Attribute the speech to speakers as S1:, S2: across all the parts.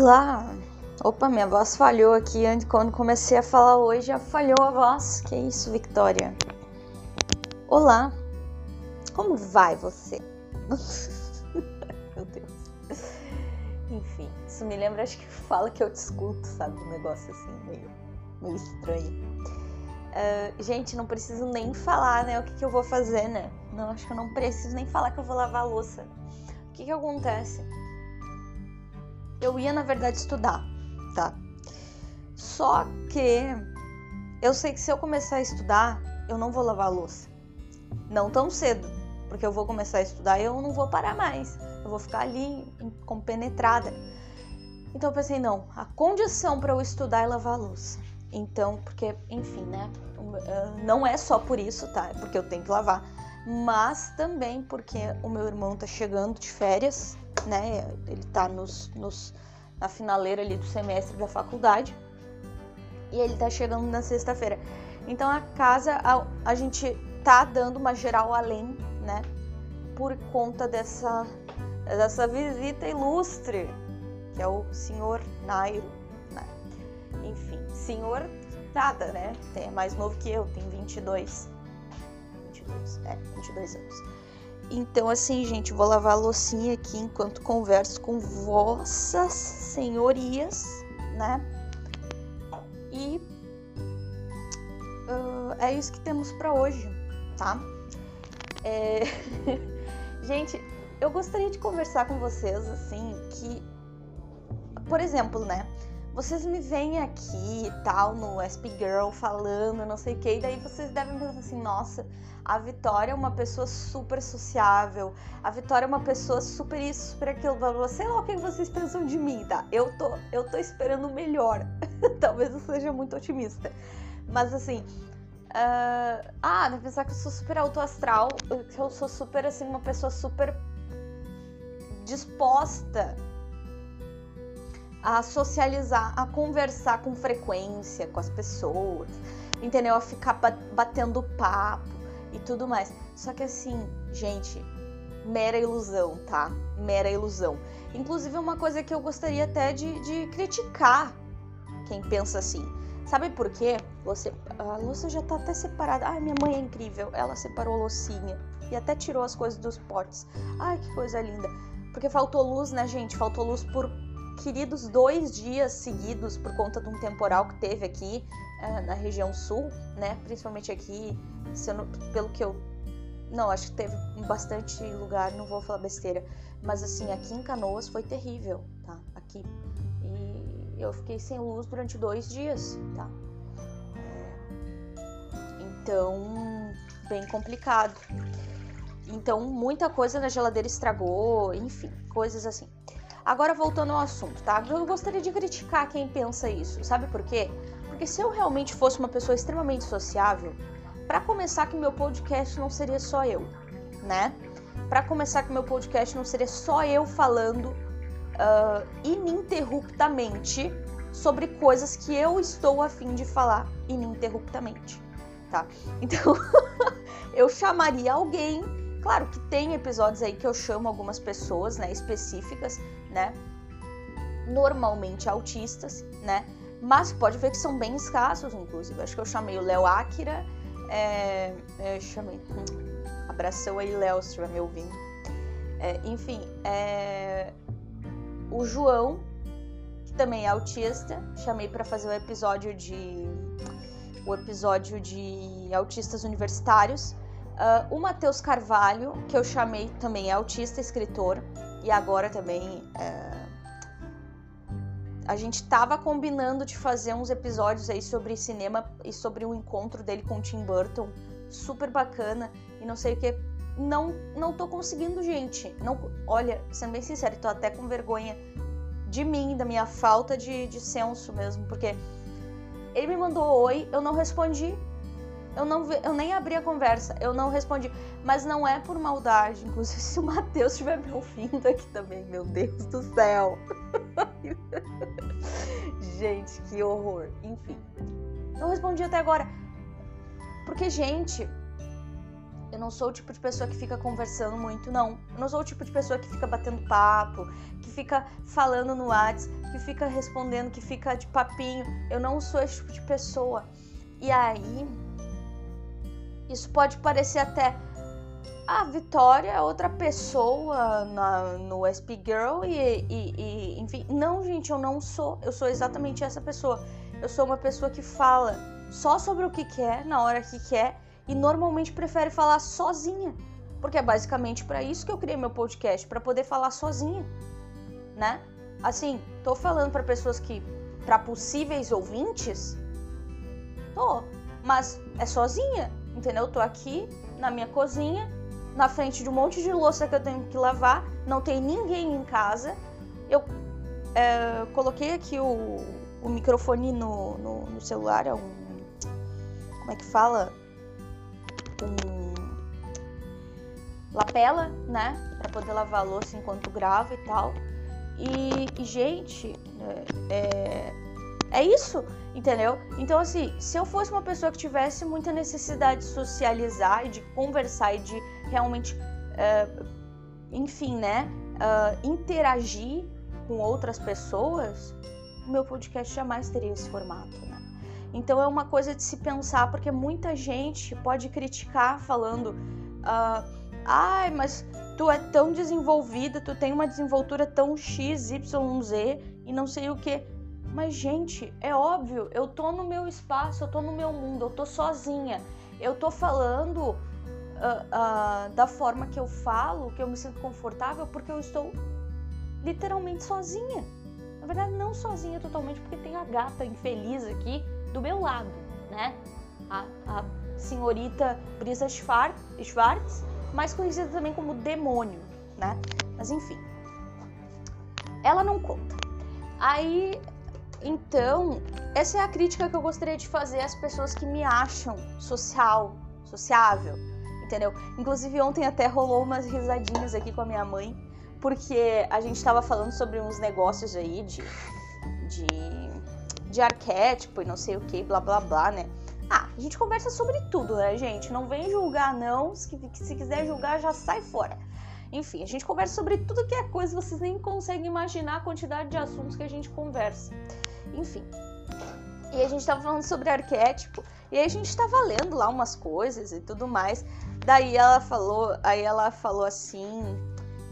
S1: Olá! Opa, minha voz falhou aqui quando comecei a falar hoje, já falhou a voz. Que isso, Victoria? Olá! Como vai você? Meu Deus. Enfim, isso me lembra, acho que fala que eu te escuto, sabe? Um negócio assim, meio, meio estranho. Uh, gente, não preciso nem falar, né? O que, que eu vou fazer, né? Não, acho que eu não preciso nem falar que eu vou lavar a louça. O que, que acontece? Eu ia, na verdade, estudar, tá? Só que eu sei que se eu começar a estudar, eu não vou lavar a louça. Não tão cedo, porque eu vou começar a estudar e eu não vou parar mais. Eu vou ficar ali compenetrada. Então eu pensei, não, a condição para eu estudar é lavar a louça. Então, porque, enfim, né? Eh, não é só por isso, tá? É porque eu tenho que lavar. Mas também porque o meu irmão tá chegando de férias né? Ele tá nos, nos, na finaleira ali do semestre da faculdade e ele tá chegando na sexta-feira. Então a casa, a, a gente tá dando uma geral além, né? Por conta dessa, dessa visita ilustre, que é o senhor Nairo, né? Enfim, senhor nada, né? É mais novo que eu, tem 22. 22, é, 22 anos. Então, assim, gente, vou lavar a loucinha aqui enquanto converso com vossas senhorias, né? E uh, é isso que temos para hoje, tá? É... gente, eu gostaria de conversar com vocês, assim, que, por exemplo, né? Vocês me veem aqui e tal no SP Girl falando, não sei o que, e daí vocês devem pensar assim, nossa, a Vitória é uma pessoa super sociável, a Vitória é uma pessoa super isso, super aquilo, blá, blá, sei lá o que vocês pensam de mim, tá? Eu tô, eu tô esperando melhor. Talvez eu seja muito otimista. Mas assim, uh, ah, deve pensar que eu sou super autoastral, que eu sou super assim, uma pessoa super disposta a socializar, a conversar com frequência com as pessoas, entendeu? A ficar batendo papo e tudo mais. Só que assim, gente, mera ilusão, tá? Mera ilusão. Inclusive, uma coisa que eu gostaria até de, de criticar quem pensa assim. Sabe por quê? Você, a Lúcia já tá até separada. Ai, minha mãe é incrível. Ela separou a Lucinha e até tirou as coisas dos potes. Ai, que coisa linda. Porque faltou luz, né, gente? Faltou luz por queridos dois dias seguidos por conta de um temporal que teve aqui uh, na região sul, né? Principalmente aqui, pelo que eu. Não, acho que teve bastante lugar, não vou falar besteira. Mas assim, aqui em Canoas foi terrível, tá? Aqui. E eu fiquei sem luz durante dois dias, tá? Então, bem complicado. Então, muita coisa na geladeira estragou, enfim, coisas assim. Agora voltando ao assunto, tá? Eu gostaria de criticar quem pensa isso. Sabe por quê? Porque se eu realmente fosse uma pessoa extremamente sociável, para começar que meu podcast não seria só eu, né? Para começar que meu podcast não seria só eu falando uh, ininterruptamente sobre coisas que eu estou afim de falar ininterruptamente, tá? Então eu chamaria alguém Claro que tem episódios aí que eu chamo algumas pessoas, né, específicas, né, normalmente autistas, né, mas pode ver que são bem escassos, inclusive. Acho que eu chamei o Léo Akira, é, é, chamei, hum, abração aí, Léo, se estiver me ouvindo. É, enfim, é, o João, que também é autista, chamei para fazer o episódio de o episódio de autistas universitários Uh, o Matheus Carvalho, que eu chamei também é autista, escritor, e agora também uh, a gente estava combinando de fazer uns episódios aí sobre cinema e sobre o encontro dele com o Tim Burton, super bacana, e não sei o que. Não, não tô conseguindo, gente. Não, olha, sendo bem sincero, tô até com vergonha de mim, da minha falta de, de senso mesmo, porque ele me mandou oi, eu não respondi, eu, não, eu nem abri a conversa, eu não respondi. Mas não é por maldade. Inclusive, se o Matheus estiver me ouvindo aqui também, meu Deus do céu. gente, que horror. Enfim. Não respondi até agora. Porque, gente, Eu não sou o tipo de pessoa que fica conversando muito, não. Eu não sou o tipo de pessoa que fica batendo papo, que fica falando no WhatsApp, que fica respondendo, que fica de papinho. Eu não sou esse tipo de pessoa. E aí, isso pode parecer até a Vitória é outra pessoa na, no SP Girl e, e, e, enfim. Não, gente, eu não sou. Eu sou exatamente essa pessoa. Eu sou uma pessoa que fala só sobre o que quer, na hora que quer, e normalmente prefere falar sozinha. Porque é basicamente para isso que eu criei meu podcast, para poder falar sozinha, né? Assim, tô falando para pessoas que para possíveis ouvintes, tô, mas é sozinha, entendeu? Tô aqui na minha cozinha na frente de um monte de louça que eu tenho que lavar, não tem ninguém em casa. Eu é, coloquei aqui o, o microfone no, no, no, celular, é um. Como é que fala? Um. Lapela, né? Pra poder lavar a louça enquanto gravo e tal. E, e gente, é, é, isso, entendeu? Então, assim, se eu fosse uma pessoa que tivesse muita necessidade de socializar e de conversar e de realmente, uh, enfim, né, uh, interagir com outras pessoas, o meu podcast jamais teria esse formato, né? Então é uma coisa de se pensar, porque muita gente pode criticar falando, uh, ai, mas tu é tão desenvolvida, tu tem uma desenvoltura tão X, Y, Z e não sei o que. Mas, gente, é óbvio, eu tô no meu espaço, eu tô no meu mundo, eu tô sozinha. Eu tô falando uh, uh, da forma que eu falo, que eu me sinto confortável, porque eu estou literalmente sozinha. Na verdade, não sozinha totalmente, porque tem a gata infeliz aqui do meu lado, né? A, a senhorita Brisa Schwartz, mais conhecida também como demônio, né? Mas enfim, ela não conta. Aí, então, essa é a crítica que eu gostaria de fazer às pessoas que me acham social, sociável, entendeu? Inclusive ontem até rolou umas risadinhas aqui com a minha mãe, porque a gente tava falando sobre uns negócios aí de, de, de arquétipo e não sei o que, blá blá blá, né? Ah, a gente conversa sobre tudo, né, gente? Não vem julgar, não. Se, se quiser julgar, já sai fora. Enfim, a gente conversa sobre tudo que é coisa, vocês nem conseguem imaginar a quantidade de assuntos que a gente conversa. Enfim. E a gente tava falando sobre arquétipo, e aí a gente tava lendo lá umas coisas e tudo mais. Daí ela falou, aí ela falou assim.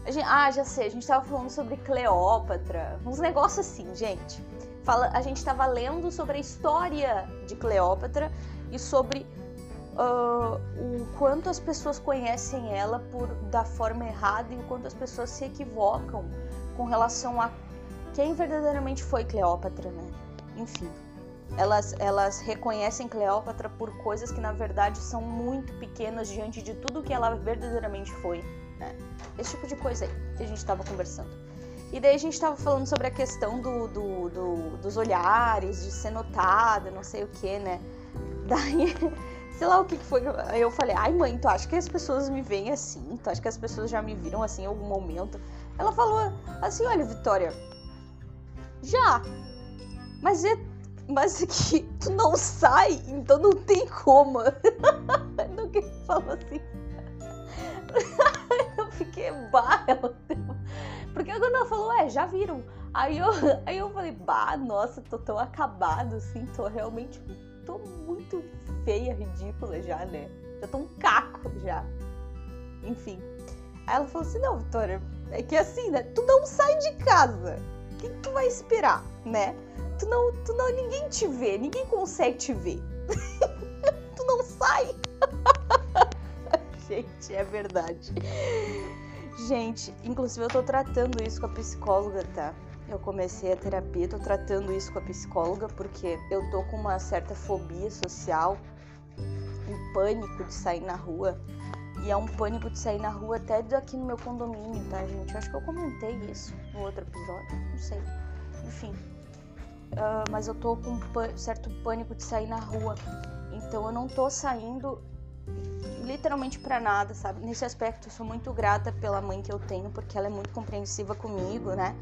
S1: Gente, ah, já sei, a gente tava falando sobre Cleópatra, uns negócios assim, gente. Fala, a gente tava lendo sobre a história de Cleópatra e sobre uh, o quanto as pessoas conhecem ela por da forma errada e o quanto as pessoas se equivocam com relação a quem verdadeiramente foi Cleópatra, né? Enfim elas, elas reconhecem Cleópatra por coisas que na verdade são muito pequenas diante de tudo que ela verdadeiramente foi. Né? Esse tipo de coisa aí que a gente estava conversando. E daí a gente estava falando sobre a questão do, do, do, dos olhares, de ser notada, não sei o que, né? Daí, sei lá o que, que foi. Eu falei, ai mãe, tu acha que as pessoas me veem assim? Tu acha que as pessoas já me viram assim em algum momento? Ela falou assim, olha, Vitória, já. Mas é mas que tu não sai, então não tem como. não que falou assim. eu fiquei bah, porque quando ela falou, é, já viram. Aí eu, aí eu falei, bah, nossa, tô tão acabado assim, tô realmente, tô muito feia, ridícula já, né? Já tô um caco já. Enfim. Aí ela falou assim, não, Vitória, é que assim, né? Tu não sai de casa. Que tu vai esperar, né? tu não, tu não, ninguém te vê, ninguém consegue te ver. tu não sai. Gente, é verdade. Gente, inclusive eu tô tratando isso com a psicóloga, tá? Eu comecei a terapia, tô tratando isso com a psicóloga porque eu tô com uma certa fobia social, um pânico de sair na rua. E é um pânico de sair na rua até aqui no meu condomínio, tá, gente? Eu acho que eu comentei isso no outro episódio, não sei. Enfim, uh, mas eu tô com um certo pânico de sair na rua. Então eu não tô saindo literalmente para nada, sabe? Nesse aspecto eu sou muito grata pela mãe que eu tenho, porque ela é muito compreensiva comigo, né?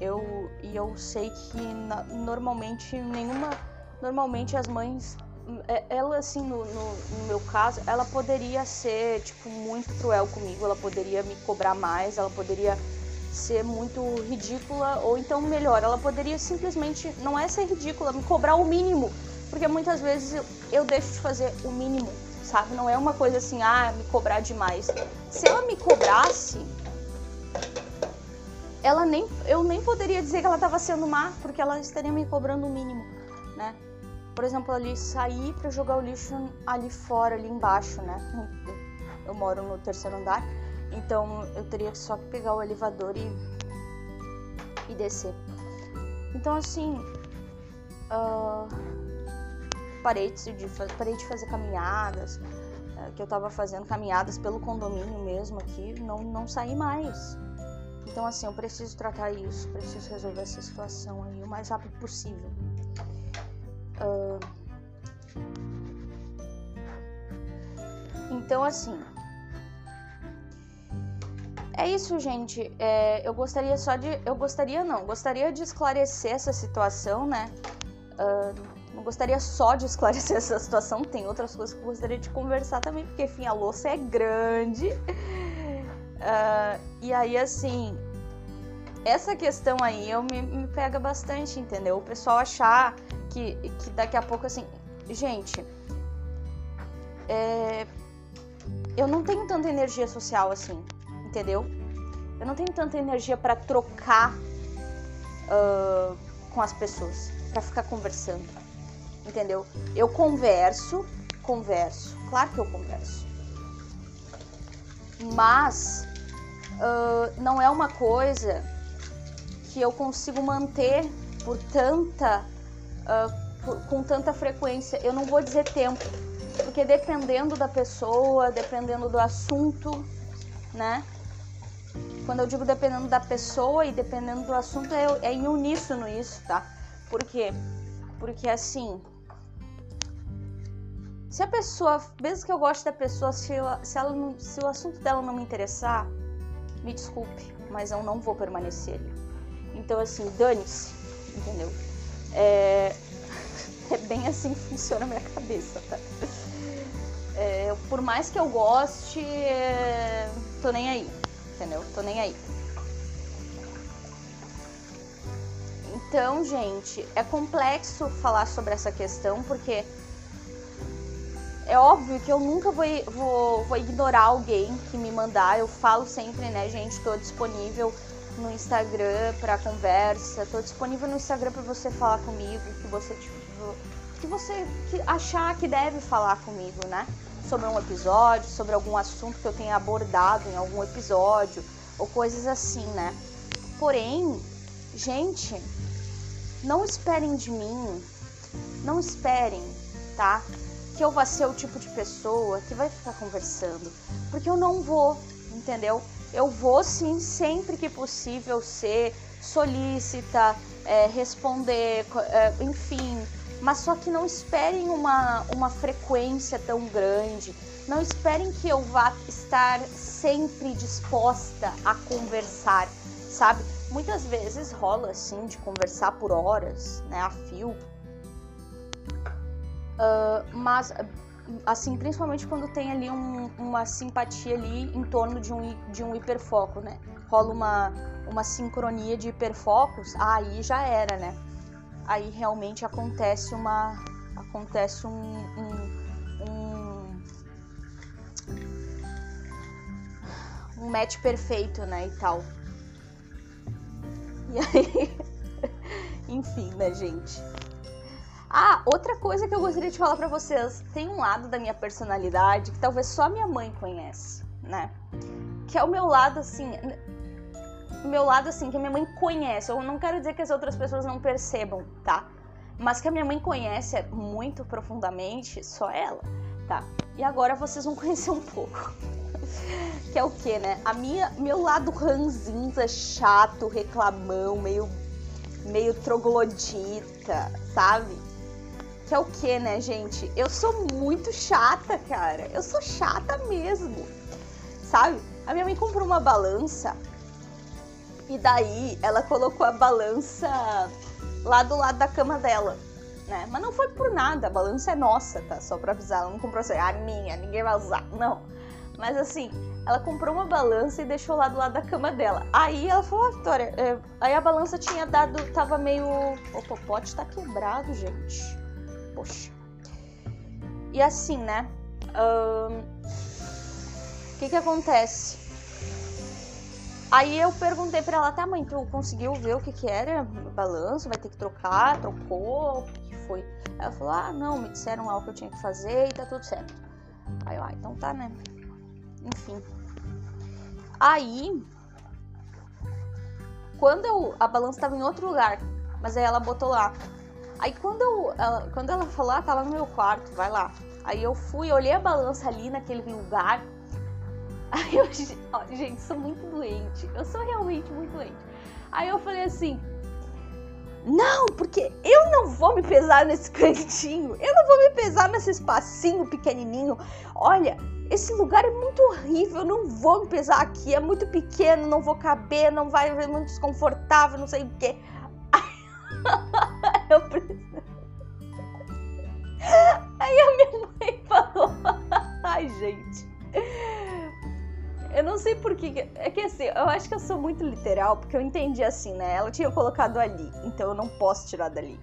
S1: Eu e eu sei que normalmente nenhuma normalmente as mães ela assim, no, no, no, meu caso, ela poderia ser, tipo, muito cruel comigo, ela poderia me cobrar mais, ela poderia ser muito ridícula, ou então melhor, ela poderia simplesmente, não é ser ridícula, me cobrar o mínimo, porque muitas vezes eu, eu deixo de fazer o mínimo, sabe? Não é uma coisa assim, ah, me cobrar demais. Se ela me cobrasse, ela nem, eu nem poderia dizer que ela estava sendo má, porque ela estaria me cobrando o mínimo, né? Por exemplo, ali sair para jogar o lixo ali fora, ali embaixo, né? Eu moro no terceiro andar, então eu teria só que pegar o elevador e, e descer. Então assim, uh, parei, de, parei de fazer caminhadas, uh, que eu tava fazendo caminhadas pelo condomínio mesmo aqui, não, não saí mais. Então, assim, eu preciso tratar isso, preciso resolver essa situação aí o mais rápido possível. Uh... Então, assim. É isso, gente. É, eu gostaria só de. Eu gostaria não, gostaria de esclarecer essa situação, né? Uh, não gostaria só de esclarecer essa situação, tem outras coisas que eu gostaria de conversar também, porque enfim, a louça é grande. Uh, e aí, assim, essa questão aí eu me, me, pega bastante, entendeu? O pessoal achar que, que daqui a pouco, assim, gente, é, eu não tenho tanta energia social assim, entendeu? Eu não tenho tanta energia para trocar uh, com as pessoas, para ficar conversando, entendeu? Eu converso, converso, claro que eu converso, mas uh, não é uma coisa que eu consigo manter por tanta uh, por, com tanta frequência. Eu não vou dizer tempo, porque dependendo da pessoa, dependendo do assunto, né? Quando eu digo dependendo da pessoa e dependendo do assunto, é, é em uníssono isso, tá? Por quê? Porque assim, se a pessoa, mesmo que eu goste da pessoa, se, ela, se, ela se o assunto dela não me interessar, me desculpe, mas eu não vou permanecer ali. Então, assim, dane-se, entendeu? É... é bem assim que funciona a minha cabeça, tá? É, por mais que eu goste, é... tô nem aí, entendeu? Tô nem aí. Então, gente, é complexo falar sobre essa questão porque é óbvio que eu nunca vou, vou, vou ignorar alguém que me mandar. Eu falo sempre, né, gente, tô disponível no Instagram para conversa. Estou disponível no Instagram para você falar comigo, que você tipo, que você achar que deve falar comigo, né? Sobre um episódio, sobre algum assunto que eu tenha abordado em algum episódio ou coisas assim, né? Porém, gente, não esperem de mim, não esperem, tá? Que eu vá ser o tipo de pessoa que vai ficar conversando, porque eu não vou, entendeu? Eu vou sim, sempre que possível, ser solícita, é, responder, é, enfim, mas só que não esperem uma, uma frequência tão grande, não esperem que eu vá estar sempre disposta a conversar, sabe? Muitas vezes rola assim de conversar por horas, né, a fio, uh, mas assim, principalmente quando tem ali um, uma simpatia ali em torno de um, de um hiperfoco, né? Rola uma, uma sincronia de hiperfocos, aí já era, né? Aí realmente acontece uma. acontece um, um, um, um match perfeito, né? E tal. E aí. Enfim, né, gente? Outra coisa que eu gostaria de falar para vocês, tem um lado da minha personalidade que talvez só minha mãe conhece, né? Que é o meu lado assim, meu lado assim que a minha mãe conhece. Eu não quero dizer que as outras pessoas não percebam, tá? Mas que a minha mãe conhece muito profundamente, só ela, tá? E agora vocês vão conhecer um pouco. que é o que, né? A minha, meu lado ranzinza, chato, reclamão, meio meio troglodita, sabe? Que é o que, né, gente? Eu sou muito chata, cara. Eu sou chata mesmo. Sabe? A minha mãe comprou uma balança e daí ela colocou a balança lá do lado da cama dela. né? Mas não foi por nada, a balança é nossa, tá? Só pra avisar, ela não comprou assim, a minha, ninguém vai usar. Não. Mas assim, ela comprou uma balança e deixou lá do lado da cama dela. Aí ela falou, ah, Vitória, é... aí a balança tinha dado, tava meio. Opa, o pote tá quebrado, gente. Poxa. E assim, né? O que que acontece? Aí eu perguntei pra ela, tá mãe, tu conseguiu ver o que que era? Balanço, vai ter que trocar, trocou, o que foi? Ela falou, ah, não, me disseram lá o que eu tinha que fazer e tá tudo certo. Aí eu, ah, então tá, né? Enfim. Aí, quando eu, a balança tava em outro lugar, mas aí ela botou lá. Aí quando, eu, ela, quando ela falou, ah, tava no meu quarto, vai lá. Aí eu fui, olhei a balança ali naquele lugar, Aí eu, gente, sou muito doente. Eu sou realmente muito doente. Aí eu falei assim: não, porque eu não vou me pesar nesse cantinho. Eu não vou me pesar nesse espacinho pequenininho. Olha, esse lugar é muito horrível. Eu não vou me pesar aqui. É muito pequeno, não vou caber, não vai ser muito desconfortável, não sei o quê. Eu Aí a minha mãe falou: ai, gente. Eu não sei porquê. É que assim, eu acho que eu sou muito literal, porque eu entendi assim, né? Ela tinha colocado ali, então eu não posso tirar dali.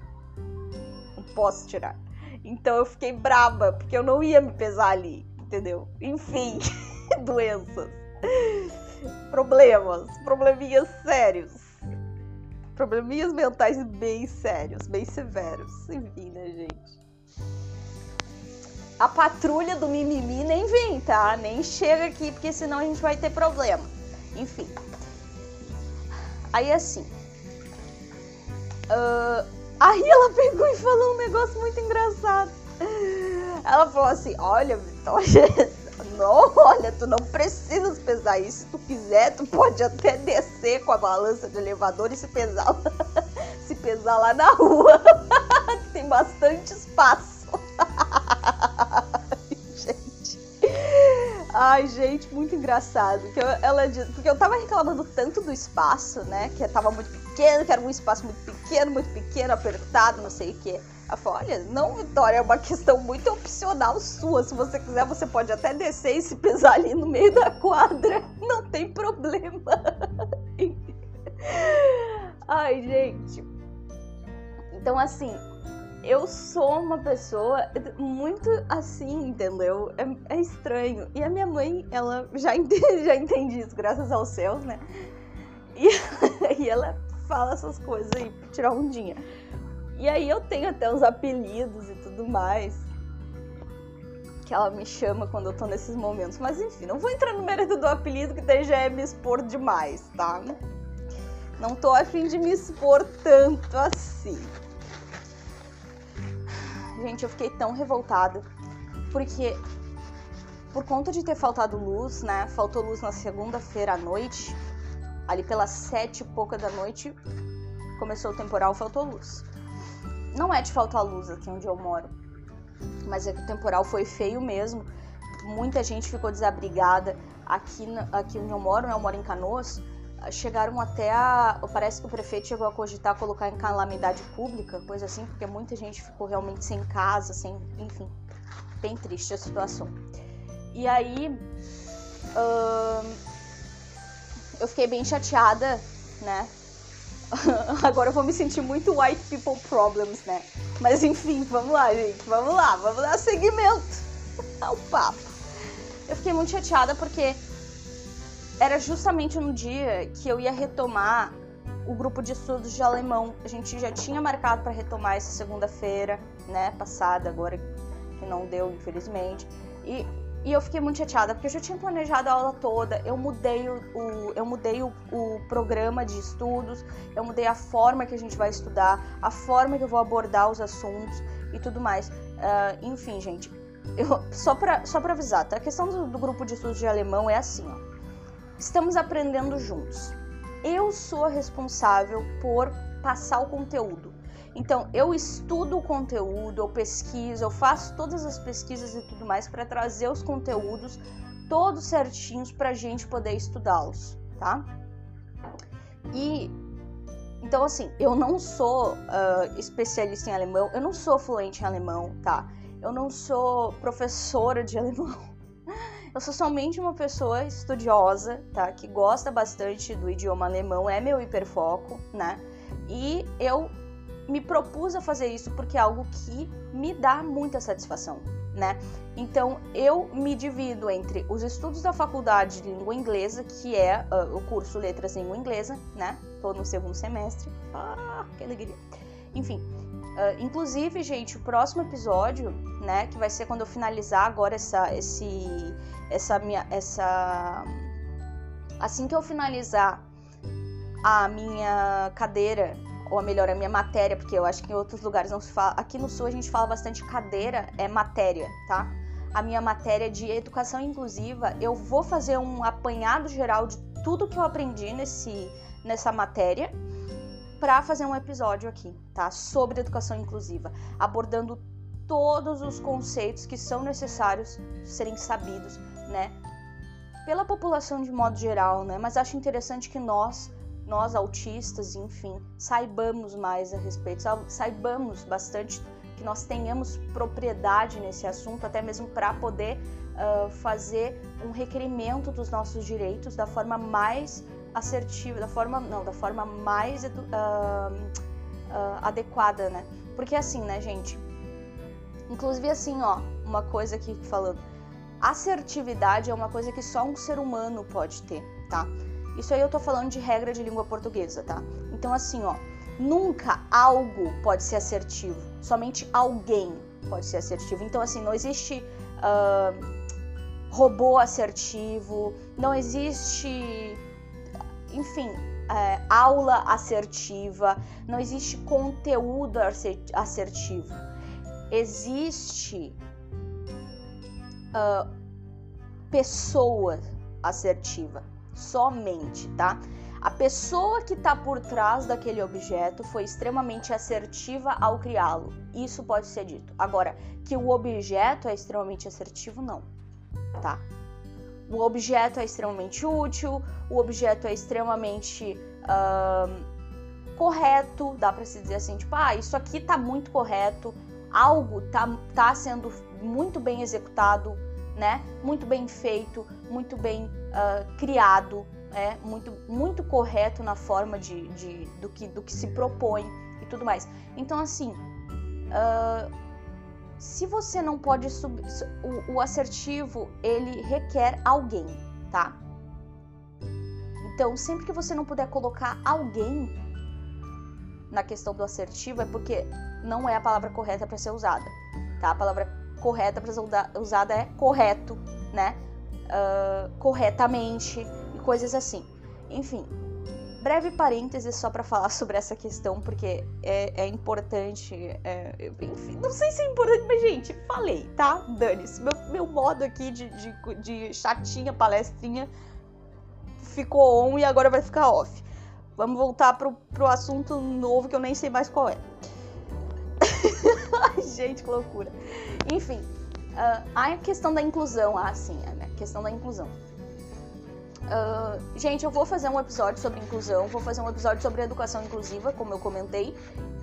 S1: Não posso tirar. Então eu fiquei braba, porque eu não ia me pesar ali, entendeu? Enfim, doenças. Problemas, probleminhas sérios. Probleminhas mentais bem sérios, bem severos. Enfim, né, gente? a patrulha do mimimi nem vem, tá? Nem chega aqui, porque senão a gente vai ter problema. Enfim. Aí assim. Uh, aí ela pegou e falou um negócio muito engraçado. Ela falou assim: Olha, Vitória, não, olha, tu não precisa pesar isso. Se tu quiser, tu pode até descer com a balança de elevador e se pesar, se pesar lá na rua. Tem bastante espaço. Ai, gente, muito engraçado. Ela porque eu tava reclamando tanto do espaço, né? Que tava muito pequeno, que era um espaço muito pequeno, muito pequeno, apertado, não sei o que. Olha, não, Vitória, é uma questão muito opcional sua. Se você quiser, você pode até descer e se pesar ali no meio da quadra. Não tem problema. Ai, gente. Então, assim, eu sou uma pessoa muito assim, entendeu? É, é estranho. E a minha mãe, ela já entende, já entende isso, graças aos céus, né? E, e ela fala essas coisas aí pra tirar ondinha. E aí eu tenho até uns apelidos e tudo mais. Que ela me chama quando eu tô nesses momentos. Mas enfim, não vou entrar no mérito do apelido, que daí já é me expor demais, tá? Não tô afim de me expor tanto assim gente, eu fiquei tão revoltada. Porque por conta de ter faltado luz, né? Faltou luz na segunda-feira à noite. Ali pelas sete e pouca da noite começou o temporal, faltou luz. Não é de faltar luz aqui onde eu moro, mas é que o temporal foi feio mesmo. Muita gente ficou desabrigada. Aqui, aqui onde eu moro, né? Eu moro em Canoas chegaram até a. Parece que o prefeito chegou a cogitar colocar em calamidade pública, coisa assim, porque muita gente ficou realmente sem casa, sem. Enfim, bem triste a situação. E aí. Eu fiquei bem chateada, né? Agora eu vou me sentir muito white people problems, né? Mas enfim, vamos lá, gente. Vamos lá, vamos dar seguimento ao papo. Eu fiquei muito chateada porque era justamente no dia que eu ia retomar o grupo de estudos de alemão. A gente já tinha marcado para retomar essa segunda-feira, né, passada, agora que não deu, infelizmente. E, e eu fiquei muito chateada, porque eu já tinha planejado a aula toda, eu mudei, o, o eu mudei o, o, programa de estudos, eu mudei a forma que a gente vai estudar, a forma que eu vou abordar os assuntos e tudo mais. Uh, enfim, gente, eu, só para só avisar, tá? A questão do, do grupo de estudos de alemão é assim, ó Estamos aprendendo juntos. Eu sou a responsável por passar o conteúdo. Então, eu estudo o conteúdo, eu pesquiso, eu faço todas as pesquisas e tudo mais para trazer os conteúdos todos certinhos para a gente poder estudá-los, tá? E Então, assim, eu não sou uh, especialista em alemão, eu não sou fluente em alemão, tá? Eu não sou professora de alemão. Eu sou somente uma pessoa estudiosa, tá? Que gosta bastante do idioma alemão, é meu hiperfoco, né? E eu me propus a fazer isso porque é algo que me dá muita satisfação, né? Então eu me divido entre os estudos da faculdade de língua inglesa, que é uh, o curso Letras Língua Inglesa, né? Tô no segundo semestre. Ah, que alegria. Enfim, uh, inclusive, gente, o próximo episódio, né, que vai ser quando eu finalizar agora essa esse essa minha essa assim que eu finalizar a minha cadeira ou melhor, a minha matéria, porque eu acho que em outros lugares não se fala. Aqui no sul a gente fala bastante cadeira, é matéria, tá? A minha matéria de educação inclusiva, eu vou fazer um apanhado geral de tudo que eu aprendi nesse, nessa matéria para fazer um episódio aqui, tá? Sobre educação inclusiva, abordando todos os conceitos que são necessários serem sabidos, né? Pela população de modo geral, né? Mas acho interessante que nós nós autistas, enfim, saibamos mais a respeito, saibamos bastante, que nós tenhamos propriedade nesse assunto, até mesmo para poder uh, fazer um requerimento dos nossos direitos da forma mais assertiva, da forma não, da forma mais uh, uh, adequada, né? Porque assim, né, gente? Inclusive assim, ó, uma coisa aqui falando, assertividade é uma coisa que só um ser humano pode ter, tá? Isso aí eu tô falando de regra de língua portuguesa, tá? Então, assim, ó, nunca algo pode ser assertivo, somente alguém pode ser assertivo. Então, assim, não existe uh, robô assertivo, não existe, enfim, é, aula assertiva, não existe conteúdo assertivo. Existe uh, pessoa assertiva somente, tá? A pessoa que está por trás daquele objeto foi extremamente assertiva ao criá-lo. Isso pode ser dito. Agora, que o objeto é extremamente assertivo, não, tá? O objeto é extremamente útil, o objeto é extremamente uh, correto, dá para se dizer assim, tipo, ah, isso aqui tá muito correto, algo tá, tá sendo muito bem executado, né? Muito bem feito, muito bem uh, criado, é muito, muito correto na forma de, de, do, que, do que se propõe e tudo mais. Então, assim, uh, se você não pode subir. O, o assertivo, ele requer alguém, tá? Então, sempre que você não puder colocar alguém na questão do assertivo, é porque não é a palavra correta para ser usada, tá? A palavra correta para ser usada é correto, né? Uh, corretamente e coisas assim. Enfim, breve parênteses só para falar sobre essa questão, porque é, é importante. É, enfim, não sei se é importante, mas, gente, falei, tá? Dane-se. Meu, meu modo aqui de, de, de chatinha, palestrinha, ficou on e agora vai ficar off. Vamos voltar pro, pro assunto novo que eu nem sei mais qual é. Ai, gente, que loucura. Enfim, uh, a questão da inclusão, ah, sim, a questão da inclusão. Uh, gente, eu vou fazer um episódio sobre inclusão, vou fazer um episódio sobre educação inclusiva, como eu comentei,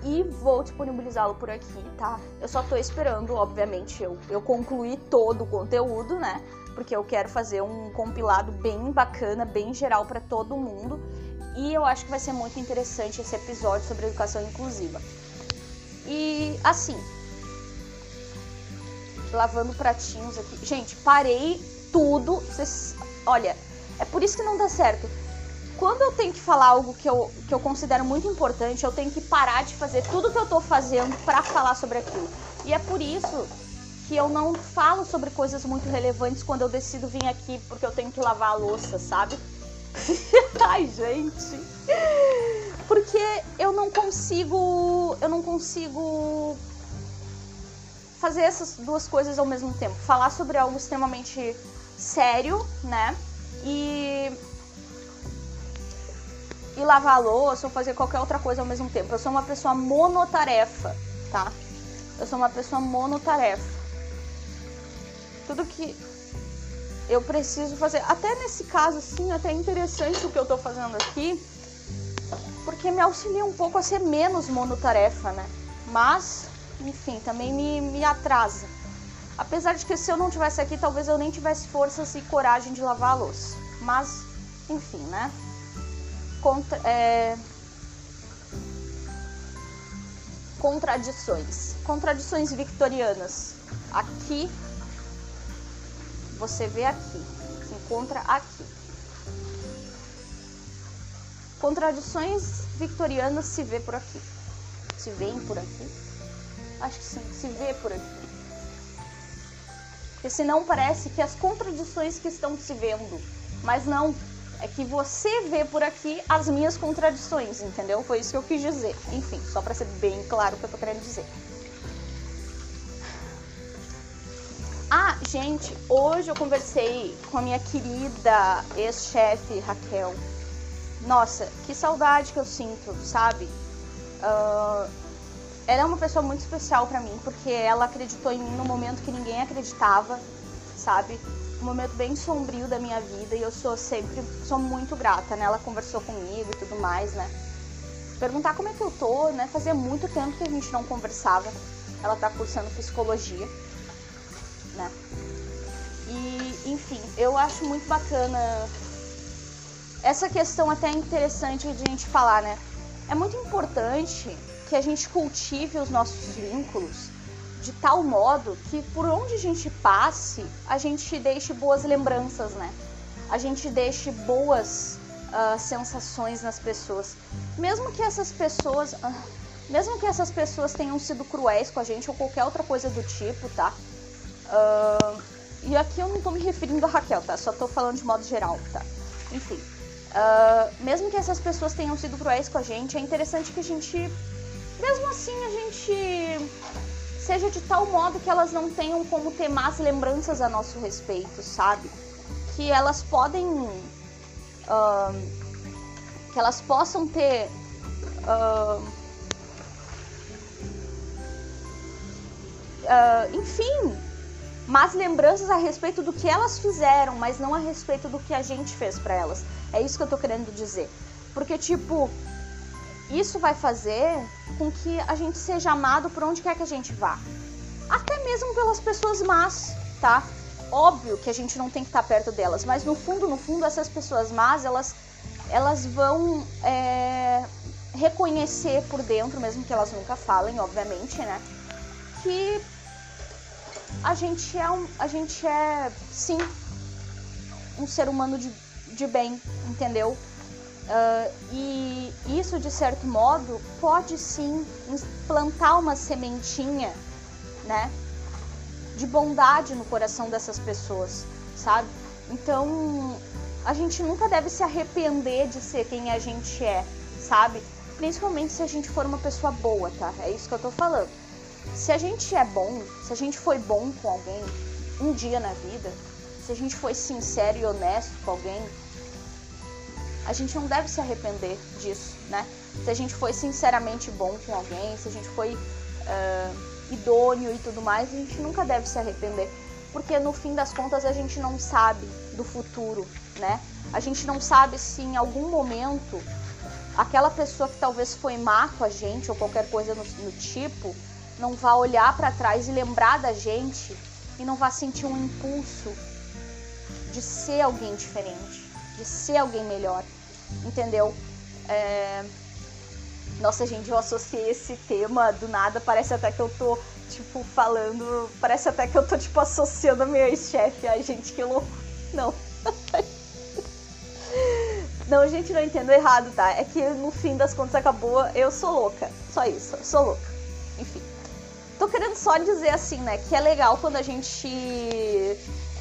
S1: e vou disponibilizá-lo por aqui, tá? Eu só tô esperando, obviamente, eu, eu concluir todo o conteúdo, né? Porque eu quero fazer um compilado bem bacana, bem geral para todo mundo. E eu acho que vai ser muito interessante esse episódio sobre educação inclusiva. E assim, lavando pratinhos aqui. Gente, parei tudo. Vocês, olha, é por isso que não dá certo. Quando eu tenho que falar algo que eu, que eu considero muito importante, eu tenho que parar de fazer tudo que eu tô fazendo para falar sobre aquilo. E é por isso que eu não falo sobre coisas muito relevantes quando eu decido vir aqui porque eu tenho que lavar a louça, sabe? Ai, gente. Porque eu não consigo, eu não consigo fazer essas duas coisas ao mesmo tempo. Falar sobre algo extremamente sério, né? E e lavar a louça ou fazer qualquer outra coisa ao mesmo tempo. Eu sou uma pessoa monotarefa, tá? Eu sou uma pessoa monotarefa. Tudo que eu preciso fazer, até nesse caso assim, até é interessante o que eu tô fazendo aqui, porque me auxilia um pouco a ser menos monotarefa, né? Mas, enfim, também me, me atrasa. Apesar de que se eu não tivesse aqui, talvez eu nem tivesse forças e coragem de lavar a louça. Mas, enfim, né? Contra, é... Contradições. Contradições victorianas. Aqui, você vê aqui, se encontra aqui. Contradições victorianas se vê por aqui. Se vêem por aqui? Acho que sim, se vê por aqui. Porque senão parece que as contradições que estão se vendo. Mas não, é que você vê por aqui as minhas contradições, entendeu? Foi isso que eu quis dizer. Enfim, só para ser bem claro o que eu tô querendo dizer. Ah, gente, hoje eu conversei com a minha querida ex-chefe Raquel. Nossa, que saudade que eu sinto, sabe? Uh, ela é uma pessoa muito especial para mim, porque ela acreditou em mim no momento que ninguém acreditava, sabe? Um momento bem sombrio da minha vida e eu sou sempre, sou muito grata, né? Ela conversou comigo e tudo mais, né? Perguntar como é que eu tô, né? Fazia muito tempo que a gente não conversava. Ela tá cursando psicologia, né? E, enfim, eu acho muito bacana essa questão até interessante de a gente falar, né? É muito importante que a gente cultive os nossos vínculos de tal modo que por onde a gente passe, a gente deixe boas lembranças, né? A gente deixe boas uh, sensações nas pessoas. Mesmo que essas pessoas. Uh, mesmo que essas pessoas tenham sido cruéis com a gente ou qualquer outra coisa do tipo, tá? Uh, e aqui eu não tô me referindo a Raquel, tá? Só tô falando de modo geral, tá? Enfim. mesmo que essas pessoas tenham sido cruéis com a gente, é interessante que a gente mesmo assim a gente seja de tal modo que elas não tenham como ter más lembranças a nosso respeito, sabe? Que elas podem. Uh, que elas possam ter. Uh, uh, enfim, más lembranças a respeito do que elas fizeram, mas não a respeito do que a gente fez para elas. É isso que eu tô querendo dizer. Porque, tipo, isso vai fazer com que a gente seja amado por onde quer que a gente vá. Até mesmo pelas pessoas más, tá? Óbvio que a gente não tem que estar perto delas, mas no fundo, no fundo, essas pessoas más, elas, elas vão é, reconhecer por dentro, mesmo que elas nunca falem, obviamente, né? Que a gente é, um, a gente é sim, um ser humano de, de bem, entendeu? Uh, e isso, de certo modo, pode sim plantar uma sementinha, né, de bondade no coração dessas pessoas, sabe? Então, a gente nunca deve se arrepender de ser quem a gente é, sabe? Principalmente se a gente for uma pessoa boa, tá? É isso que eu tô falando. Se a gente é bom, se a gente foi bom com alguém um dia na vida, se a gente foi sincero e honesto com alguém, a gente não deve se arrepender disso, né? Se a gente foi sinceramente bom com alguém, se a gente foi uh, idôneo e tudo mais, a gente nunca deve se arrepender, porque no fim das contas a gente não sabe do futuro, né? A gente não sabe se em algum momento aquela pessoa que talvez foi má com a gente ou qualquer coisa no, no tipo não vai olhar para trás e lembrar da gente e não vai sentir um impulso de ser alguém diferente de ser alguém melhor, entendeu? É... Nossa, gente, eu associei esse tema do nada, parece até que eu tô, tipo, falando, parece até que eu tô, tipo, associando a minha ex-chefe. Ai, gente, que louco. Não. Não, gente, não entendo errado, tá? É que no fim das contas acabou, eu sou louca. Só isso, eu sou louca. Enfim. Tô querendo só dizer assim, né, que é legal quando a gente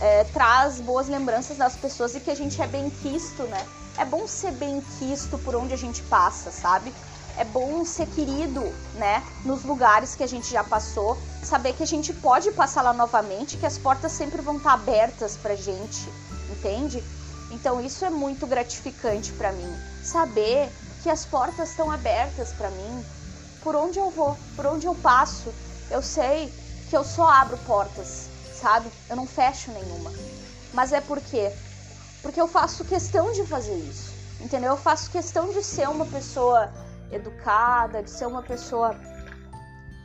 S1: é, traz boas lembranças das pessoas e que a gente é bem quisto, né? É bom ser bem quisto por onde a gente passa, sabe? É bom ser querido, né? Nos lugares que a gente já passou, saber que a gente pode passar lá novamente, que as portas sempre vão estar abertas pra gente, entende? Então isso é muito gratificante para mim, saber que as portas estão abertas para mim, por onde eu vou, por onde eu passo, eu sei que eu só abro portas, sabe? Eu não fecho nenhuma. Mas é por quê? Porque eu faço questão de fazer isso. entendeu? Eu faço questão de ser uma pessoa educada, de ser uma pessoa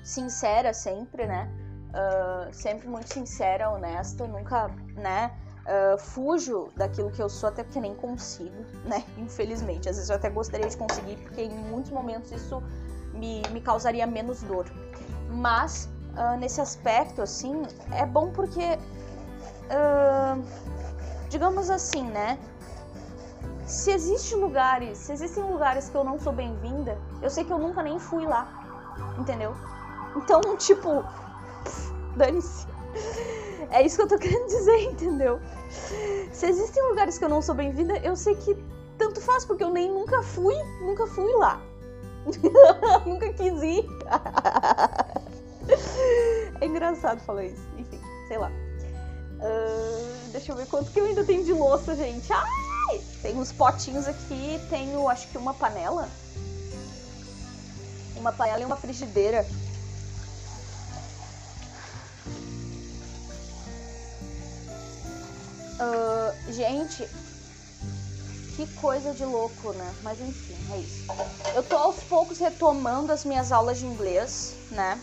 S1: sincera sempre, né? Uh, sempre muito sincera, honesta, nunca, né? Uh, fujo daquilo que eu sou, até porque nem consigo, né? Infelizmente. Às vezes eu até gostaria de conseguir, porque em muitos momentos isso me, me causaria menos dor. Mas, uh, nesse aspecto, assim, é bom porque, digamos assim, né? Se existem lugares, se existem lugares que eu não sou bem-vinda, eu sei que eu nunca nem fui lá, entendeu? Então, tipo, dane-se. É isso que eu tô querendo dizer, entendeu? Se existem lugares que eu não sou bem-vinda, eu sei que tanto faz, porque eu nem nunca fui, nunca fui lá. nunca quis ir. É engraçado falar isso. Enfim, sei lá. Uh, deixa eu ver quanto que eu ainda tenho de louça, gente. Ai! Tem uns potinhos aqui, tenho acho que uma panela. Uma panela e uma frigideira. Uh, gente, que coisa de louco, né? Mas enfim, é isso. Eu tô aos poucos retomando as minhas aulas de inglês, né?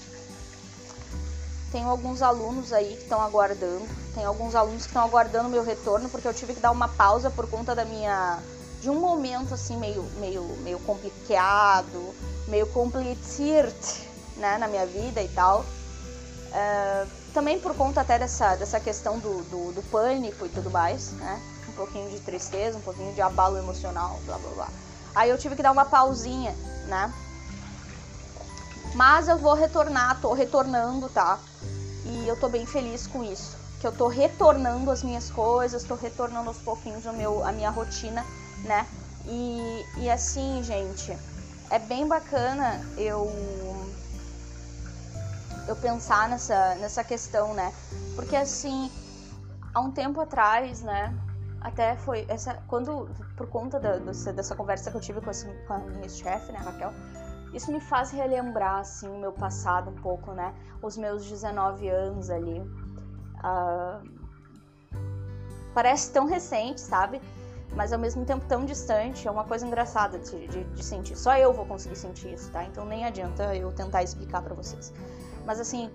S1: Tenho alguns alunos aí que estão aguardando. Tem alguns alunos que estão aguardando meu retorno porque eu tive que dar uma pausa por conta da minha de um momento assim meio meio meio complicado, meio complicado, né, na minha vida e tal. Uh, também por conta até dessa, dessa questão do, do, do, pânico e tudo mais, né? Um pouquinho de tristeza, um pouquinho de abalo emocional, blá blá blá. Aí eu tive que dar uma pausinha, né? Mas eu vou retornar, tô retornando, tá? E eu tô bem feliz com isso. Que eu tô retornando as minhas coisas, tô retornando aos pouquinhos o meu, a minha rotina, né? E, e assim, gente, é bem bacana eu eu pensar nessa, nessa questão, né? Porque assim, há um tempo atrás, né? Até foi essa quando por conta da, dessa, conversa que eu tive com, esse, com a minha chefe, né, Raquel, isso me faz relembrar assim o meu passado um pouco, né? Os meus 19 anos ali. Uh, parece tão recente, sabe? Mas ao mesmo tempo tão distante. É uma coisa engraçada de, de, de sentir. Só eu vou conseguir sentir isso, tá? Então nem adianta eu tentar explicar para vocês. Mas assim,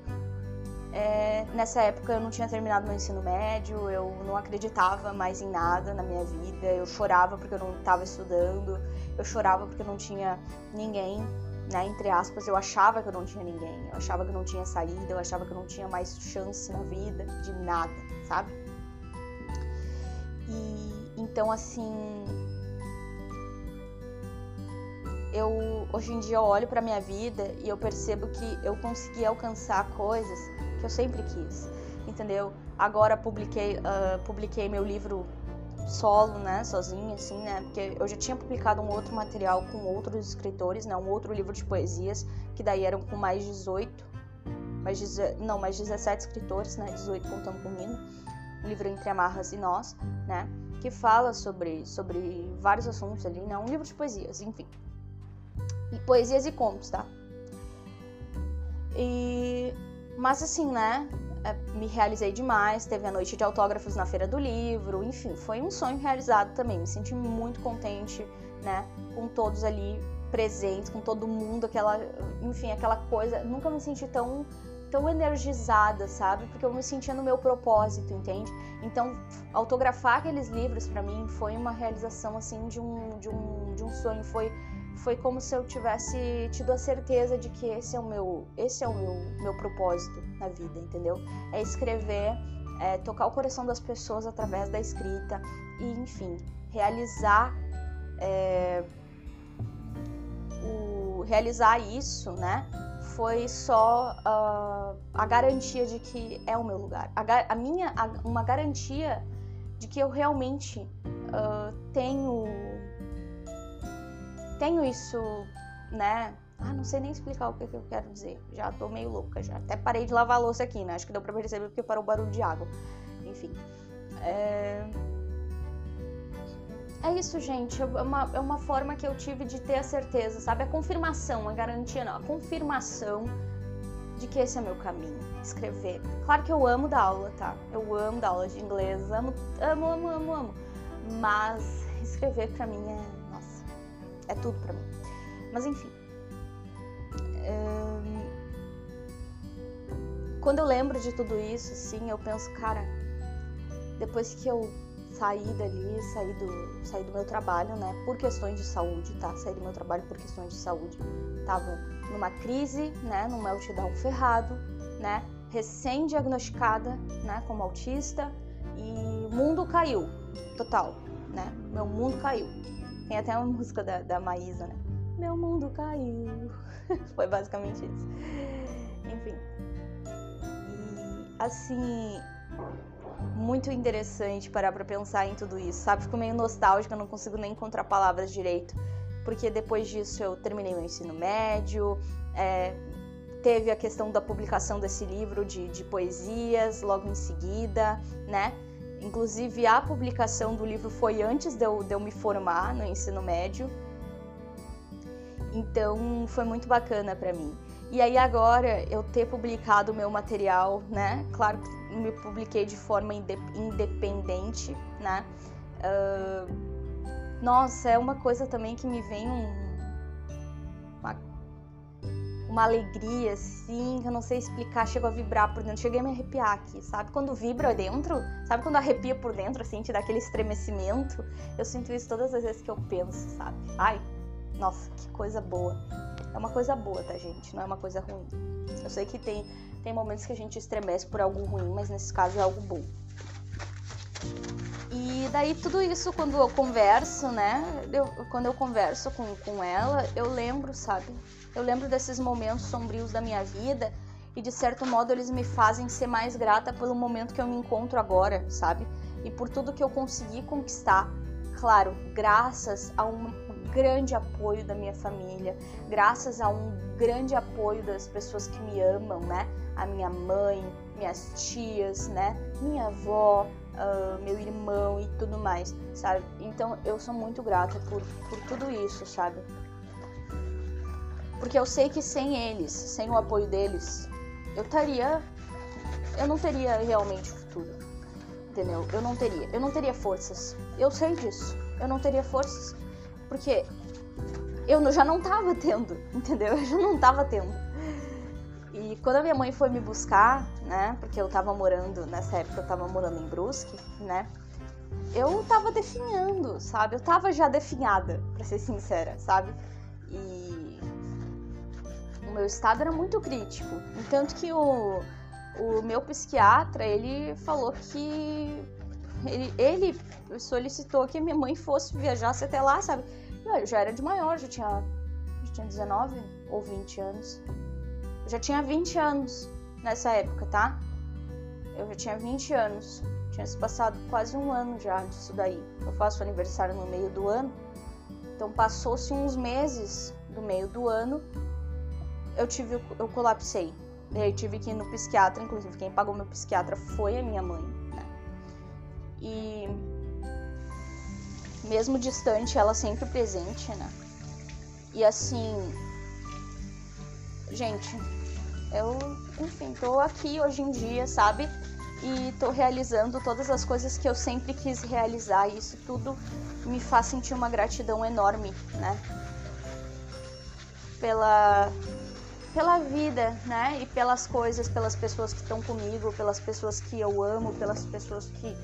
S1: é, nessa época eu não tinha terminado meu ensino médio, eu não acreditava mais em nada na minha vida, eu chorava porque eu não estava estudando, eu chorava porque eu não tinha ninguém, né, entre aspas, eu achava que eu não tinha ninguém, eu achava que eu não tinha saída, eu achava que eu não tinha mais chance na vida de nada, sabe? E então assim, eu hoje em dia eu olho para minha vida e eu percebo que eu consegui alcançar coisas que eu sempre quis, entendeu? Agora publiquei uh, publiquei meu livro solo, né, sozinha, assim, né, porque eu já tinha publicado um outro material com outros escritores, né, um outro livro de poesias que daí eram com mais 18, mais não, mais 17 escritores, né, 18 contando comigo, um livro entre amarras e nós, né, que fala sobre sobre vários assuntos ali, né, um livro de poesias, enfim poesias e contos, tá? E mas assim, né? É, me realizei demais, teve a noite de autógrafos na feira do livro, enfim, foi um sonho realizado também. Me senti muito contente, né? Com todos ali presentes, com todo mundo, aquela, enfim, aquela coisa. Nunca me senti tão tão energizada, sabe? Porque eu me sentia no meu propósito, entende? Então, autografar aqueles livros para mim foi uma realização assim de um de um de um sonho, foi foi como se eu tivesse tido a certeza de que esse é o meu, esse é o meu, meu propósito na vida, entendeu? É escrever, é tocar o coração das pessoas através da escrita e, enfim, realizar é, o, realizar isso, né? Foi só uh, a garantia de que é o meu lugar, a, a minha, a, uma garantia de que eu realmente uh, tenho tenho isso, né? Ah, não sei nem explicar o que, que, eu quero dizer. Já tô meio louca já. Até parei de lavar a louça aqui, né? Acho que deu pra perceber porque parou o barulho de água. Enfim. É... É isso, gente. É uma, é uma forma que eu tive de ter a certeza, sabe? A confirmação, a garantia não. A confirmação de que esse é meu caminho. Escrever. Claro que eu amo dar aula, tá? Eu amo dar aula de inglês. Amo, amo, amo, amo, amo. Mas escrever para mim é, é tudo para mim. Mas enfim. Quando eu lembro de tudo isso, sim, eu penso, cara, depois que eu saí dali, saí do, saí do meu trabalho, né, por questões de saúde, tá? Saí do meu trabalho por questões de saúde. Tava numa crise, né, num meltdown ferrado, né, recém-diagnosticada, né, como autista, e o mundo caiu, total, né? Meu mundo caiu. Tem até uma música da, da Maísa, né? Meu mundo caiu. Foi basicamente isso. Enfim. E, assim, muito interessante parar pra pensar em tudo isso, sabe? Fico meio nostálgica, não consigo nem encontrar palavras direito. Porque depois disso eu terminei meu ensino médio, é, teve a questão da publicação desse livro de, de poesias logo em seguida, né? Inclusive, a publicação do livro foi antes de eu, de eu me formar no ensino médio. Então, foi muito bacana para mim. E aí, agora, eu ter publicado o meu material, né? Claro que me publiquei de forma independente, né? Uh, nossa, é uma coisa também que me vem um, uma alegria, assim, que eu não sei explicar, chegou a vibrar por dentro, cheguei a me arrepiar aqui, sabe? Quando vibra dentro, sabe quando arrepia por dentro, assim, te dá aquele estremecimento? Eu sinto isso todas as vezes que eu penso, sabe? Ai, nossa, que coisa boa. É uma coisa boa, tá, gente? Não é uma coisa ruim. Eu sei que tem, tem momentos que a gente estremece por algo ruim, mas nesse caso é algo bom. E daí tudo isso, quando eu converso, né? Eu, quando eu converso com, com ela, eu lembro, sabe? Eu lembro desses momentos sombrios da minha vida e de certo modo eles me fazem ser mais grata pelo momento que eu me encontro agora, sabe? E por tudo que eu consegui conquistar. Claro, graças a um grande apoio da minha família, graças a um grande apoio das pessoas que me amam, né? A minha mãe, minhas tias, né? Minha avó, uh, meu irmão e tudo mais, sabe? Então eu sou muito grata por, por tudo isso, sabe? Porque eu sei que sem eles, sem o apoio deles, eu estaria. Eu não teria realmente futuro. Entendeu? Eu não teria. Eu não teria forças. Eu sei disso. Eu não teria forças. Porque eu já não tava tendo, entendeu? Eu já não tava tendo. E quando a minha mãe foi me buscar, né? Porque eu tava morando, nessa época eu tava morando em Brusque, né? Eu tava definhando, sabe? Eu tava já definhada, pra ser sincera, sabe? E meu estado era muito crítico. Tanto que o, o meu psiquiatra, ele falou que ele, ele, solicitou que minha mãe fosse viajasse até lá, sabe? Eu já era de maior, já tinha, já tinha 19 ou 20 anos. Eu já tinha 20 anos nessa época, tá? Eu já tinha 20 anos. Tinha se passado quase um ano já disso daí. Eu faço aniversário no meio do ano. Então passou-se uns meses do meio do ano eu tive, eu colapsei. Eu tive que ir no psiquiatra, inclusive quem pagou meu psiquiatra foi a minha mãe, né? E mesmo distante, ela sempre presente, né? E assim, gente, eu, enfim, tô aqui hoje em dia, sabe? E tô realizando todas as coisas que eu sempre quis realizar, e isso tudo me faz sentir uma gratidão enorme, né? Pela pela vida, né? E pelas coisas, pelas pessoas que estão comigo, pelas pessoas que eu amo, pelas pessoas que,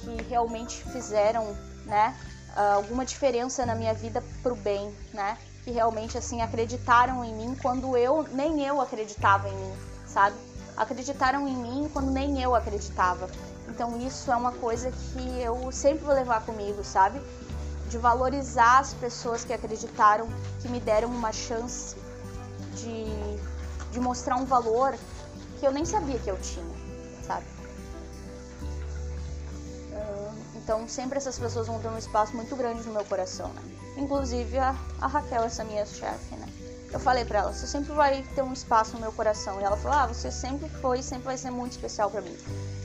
S1: que realmente fizeram, né? Alguma diferença na minha vida pro bem, né? Que realmente, assim, acreditaram em mim quando eu, nem eu acreditava em mim, sabe? Acreditaram em mim quando nem eu acreditava. Então isso é uma coisa que eu sempre vou levar comigo, sabe? De valorizar as pessoas que acreditaram, que me deram uma chance de, de mostrar um valor que eu nem sabia que eu tinha, Então sempre essas pessoas vão ter um espaço muito grande no meu coração, né? Inclusive a, a Raquel, essa minha chefe, né? Eu falei pra ela, você sempre vai ter um espaço no meu coração. E ela falou, ah, você sempre foi, sempre vai ser muito especial para mim.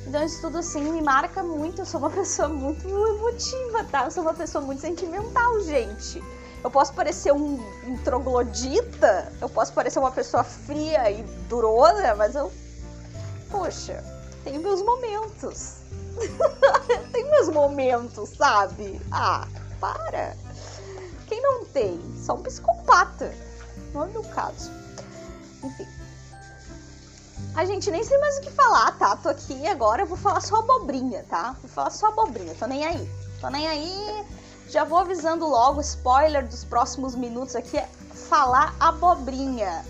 S1: Então isso tudo assim me marca muito. Eu sou uma pessoa muito emotiva, tá? Eu sou uma pessoa muito sentimental, gente. Eu posso parecer um, um troglodita, eu posso parecer uma pessoa fria e durona, mas eu. Poxa, tenho meus momentos. tenho meus momentos, sabe? Ah, para. Quem não tem? Só um psicopata. Não é meu caso. Enfim. A gente nem sei mais o que falar, tá? Tô aqui agora, vou falar só abobrinha, tá? Vou falar só abobrinha, tô nem aí. Tô nem aí. Já vou avisando logo, spoiler dos próximos minutos aqui é falar abobrinha.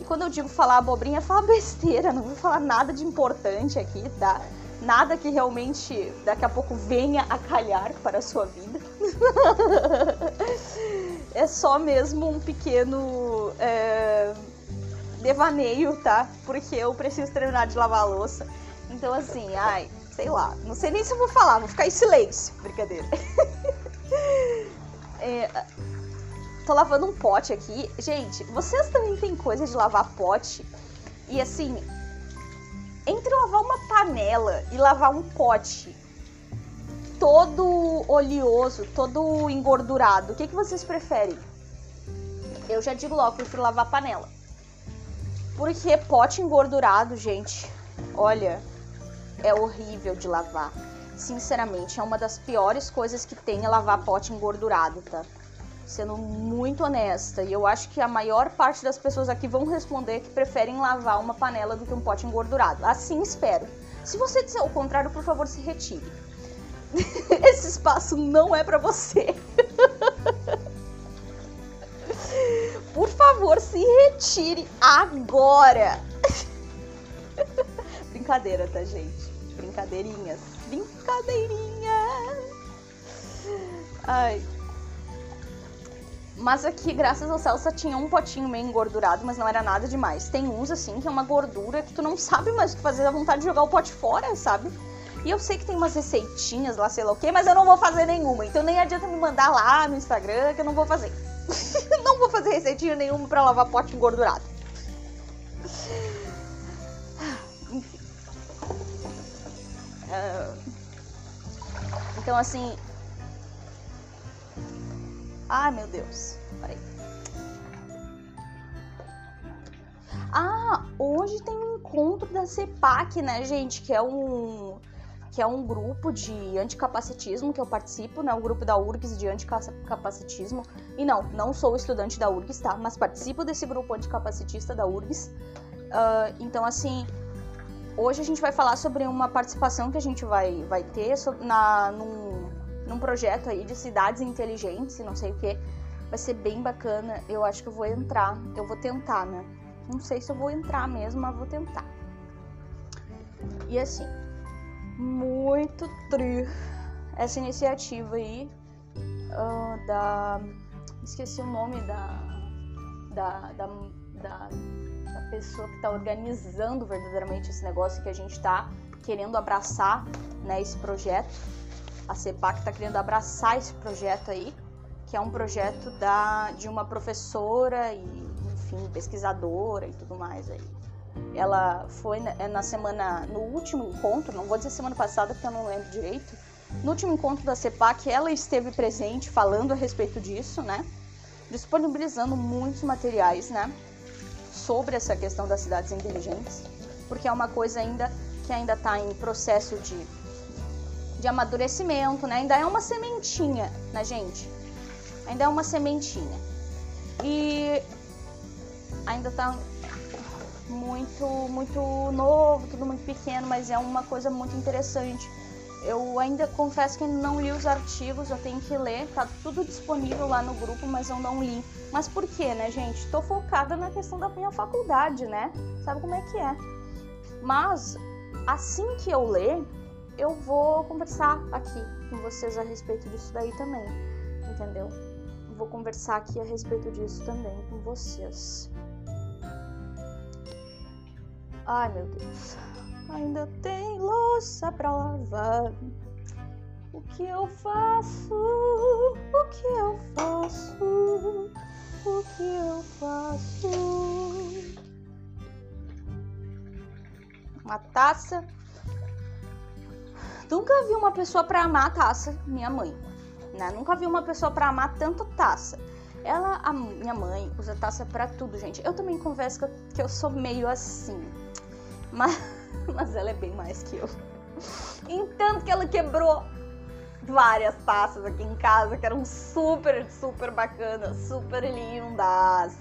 S1: E quando eu digo falar abobrinha, é falar besteira, não vou falar nada de importante aqui, tá? Nada que realmente daqui a pouco venha a calhar para a sua vida. é só mesmo um pequeno é, devaneio, tá? Porque eu preciso terminar de lavar a louça. Então, assim, ai, sei lá. Não sei nem se eu vou falar, vou ficar em silêncio. Brincadeira. é, tô lavando um pote aqui. Gente, vocês também têm coisa de lavar pote? E assim, entre lavar uma panela e lavar um pote todo oleoso, todo engordurado, o que, que vocês preferem? Eu já digo logo, prefiro lavar panela. Porque pote engordurado, gente, olha, é horrível de lavar. Sinceramente, é uma das piores coisas que tem é lavar pote engordurado, tá? Sendo muito honesta, e eu acho que a maior parte das pessoas aqui vão responder que preferem lavar uma panela do que um pote engordurado. Assim espero. Se você disser o contrário, por favor, se retire. Esse espaço não é para você. Por favor, se retire agora. Brincadeira, tá, gente? Brincadeirinhas. Brincadeirinhas. Ai. Mas aqui, graças ao céu, só tinha um potinho meio engordurado, mas não era nada demais. Tem uns assim que é uma gordura que tu não sabe mais o que fazer, dá vontade de jogar o pote fora, sabe? E eu sei que tem umas receitinhas lá, sei lá o quê, mas eu não vou fazer nenhuma. Então nem adianta me mandar lá no Instagram que eu não vou fazer. não vou fazer receitinha nenhuma para lavar pote engordurado. Enfim. Uh, então, assim. Ai, meu Deus. Peraí. Ah, hoje tem um encontro da CEPAC, né, gente? Que é um que é um grupo de anticapacitismo que eu participo, né? O grupo da URGS de anticapacitismo. E não, não sou estudante da URGS, tá? Mas participo desse grupo anticapacitista da URGS. Uh, então, assim, hoje a gente vai falar sobre uma participação que a gente vai, vai ter na, num, num projeto aí de cidades inteligentes e não sei o que. Vai ser bem bacana. Eu acho que eu vou entrar. Eu vou tentar, né? Não sei se eu vou entrar mesmo, mas vou tentar. E assim, muito tri essa iniciativa aí uh, da. Esqueci o nome da. da, da, da, da pessoa que está organizando verdadeiramente esse negócio que a gente está querendo abraçar né, esse projeto. A CEPAC está querendo abraçar esse projeto aí, que é um projeto da, de uma professora e, enfim, pesquisadora e tudo mais aí. Ela foi é, na semana, no último encontro, não vou dizer semana passada porque eu não lembro direito. No último encontro da CEPAC, ela esteve presente falando a respeito disso, né? Disponibilizando muitos materiais, né? Sobre essa questão das cidades inteligentes, porque é uma coisa ainda que ainda está em processo de, de amadurecimento, né? Ainda é uma sementinha, né, gente? Ainda é uma sementinha. E ainda está muito, muito novo, tudo muito pequeno, mas é uma coisa muito interessante. Eu ainda confesso que não li os artigos, eu tenho que ler, tá tudo disponível lá no grupo, mas eu não li. Mas por quê, né, gente? Tô focada na questão da minha faculdade, né? Sabe como é que é? Mas assim que eu ler, eu vou conversar aqui com vocês a respeito disso daí também, entendeu? Vou conversar aqui a respeito disso também com vocês. Ai meu Deus, ainda tem louça pra lavar. O que eu faço? O que eu faço? O que eu faço? Uma taça. Nunca vi uma pessoa para amar a taça, minha mãe. Né? Nunca vi uma pessoa para amar tanto taça. Ela, a minha mãe, usa taça para tudo, gente. Eu também confesso que eu, sou meio assim. Mas, mas ela é bem mais que eu. Entanto que ela quebrou várias taças aqui em casa que eram super, super bacanas, super lindas.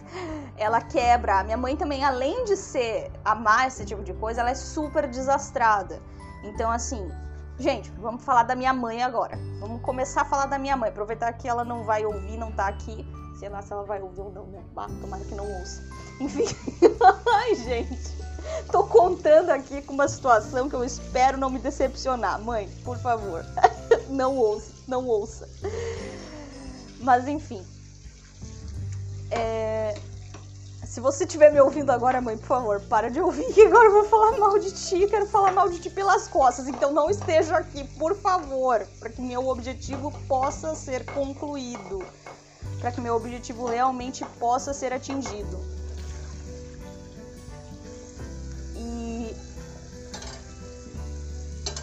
S1: Ela quebra. Minha mãe também, além de ser amar esse tipo de coisa, ela é super desastrada. Então, assim, gente, vamos falar da minha mãe agora. Vamos começar a falar da minha mãe. Aproveitar que ela não vai ouvir, não tá aqui. Sei lá se ela vai ouvir ou não, né? Bah, tomara que não ouça. Enfim. Ai, gente. Tô contando aqui com uma situação que eu espero não me decepcionar. Mãe, por favor. não ouça, não ouça. Mas enfim. É... Se você estiver me ouvindo agora, mãe, por favor, para de ouvir, que agora eu vou falar mal de ti, quero falar mal de ti pelas costas. Então não esteja aqui, por favor, para que meu objetivo possa ser concluído. Para que meu objetivo realmente possa ser atingido. E.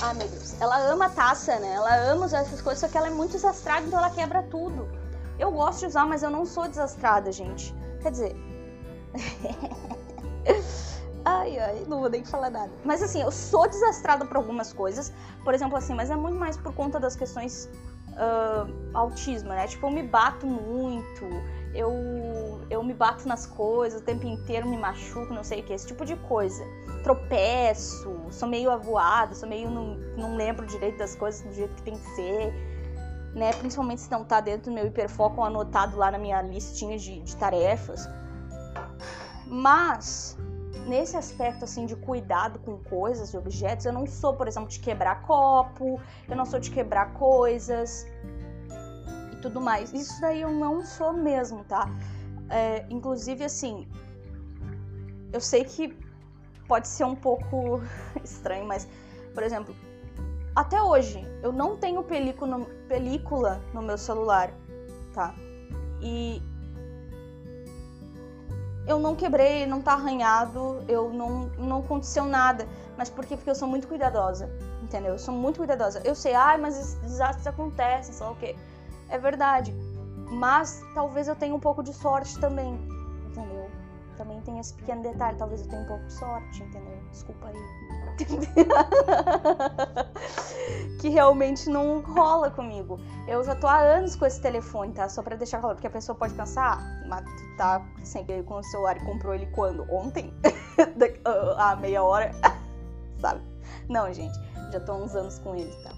S1: Ai meu Deus. Ela ama taça, né? Ela ama usar essas coisas, só que ela é muito desastrada, então ela quebra tudo. Eu gosto de usar, mas eu não sou desastrada, gente. Quer dizer, ai, ai, não vou nem falar nada. Mas assim, eu sou desastrada por algumas coisas. Por exemplo, assim, mas é muito mais por conta das questões uh, autismo, né? Tipo, eu me bato muito, eu, eu me bato nas coisas, o tempo inteiro me machuco, não sei o que, esse tipo de coisa. Tropeço, sou meio avoada, sou meio. Não, não lembro direito das coisas do jeito que tem que ser. Né? Principalmente se não tá dentro do meu hiperfoco anotado lá na minha listinha de, de tarefas. Mas nesse aspecto assim de cuidado com coisas e objetos, eu não sou, por exemplo, de quebrar copo, eu não sou de quebrar coisas e tudo mais. Isso daí eu não sou mesmo, tá? É, inclusive, assim, eu sei que pode ser um pouco estranho, mas, por exemplo, até hoje eu não tenho película no, película no meu celular, tá? E eu não quebrei, não tá arranhado, eu não, não aconteceu nada. Mas por quê? Porque eu sou muito cuidadosa, entendeu? Eu sou muito cuidadosa. Eu sei, ai, mas esses desastres acontecem, sei lá o quê. É verdade. Mas talvez eu tenha um pouco de sorte também, tem esse pequeno detalhe, talvez eu tenha um pouco de sorte, entendeu? Desculpa aí. que realmente não rola comigo. Eu já tô há anos com esse telefone, tá? Só pra deixar claro, porque a pessoa pode pensar, ah, mas tu tá sempre com o celular e comprou ele quando? Ontem? há meia hora? Sabe? Não, gente, já tô há uns anos com ele, tá?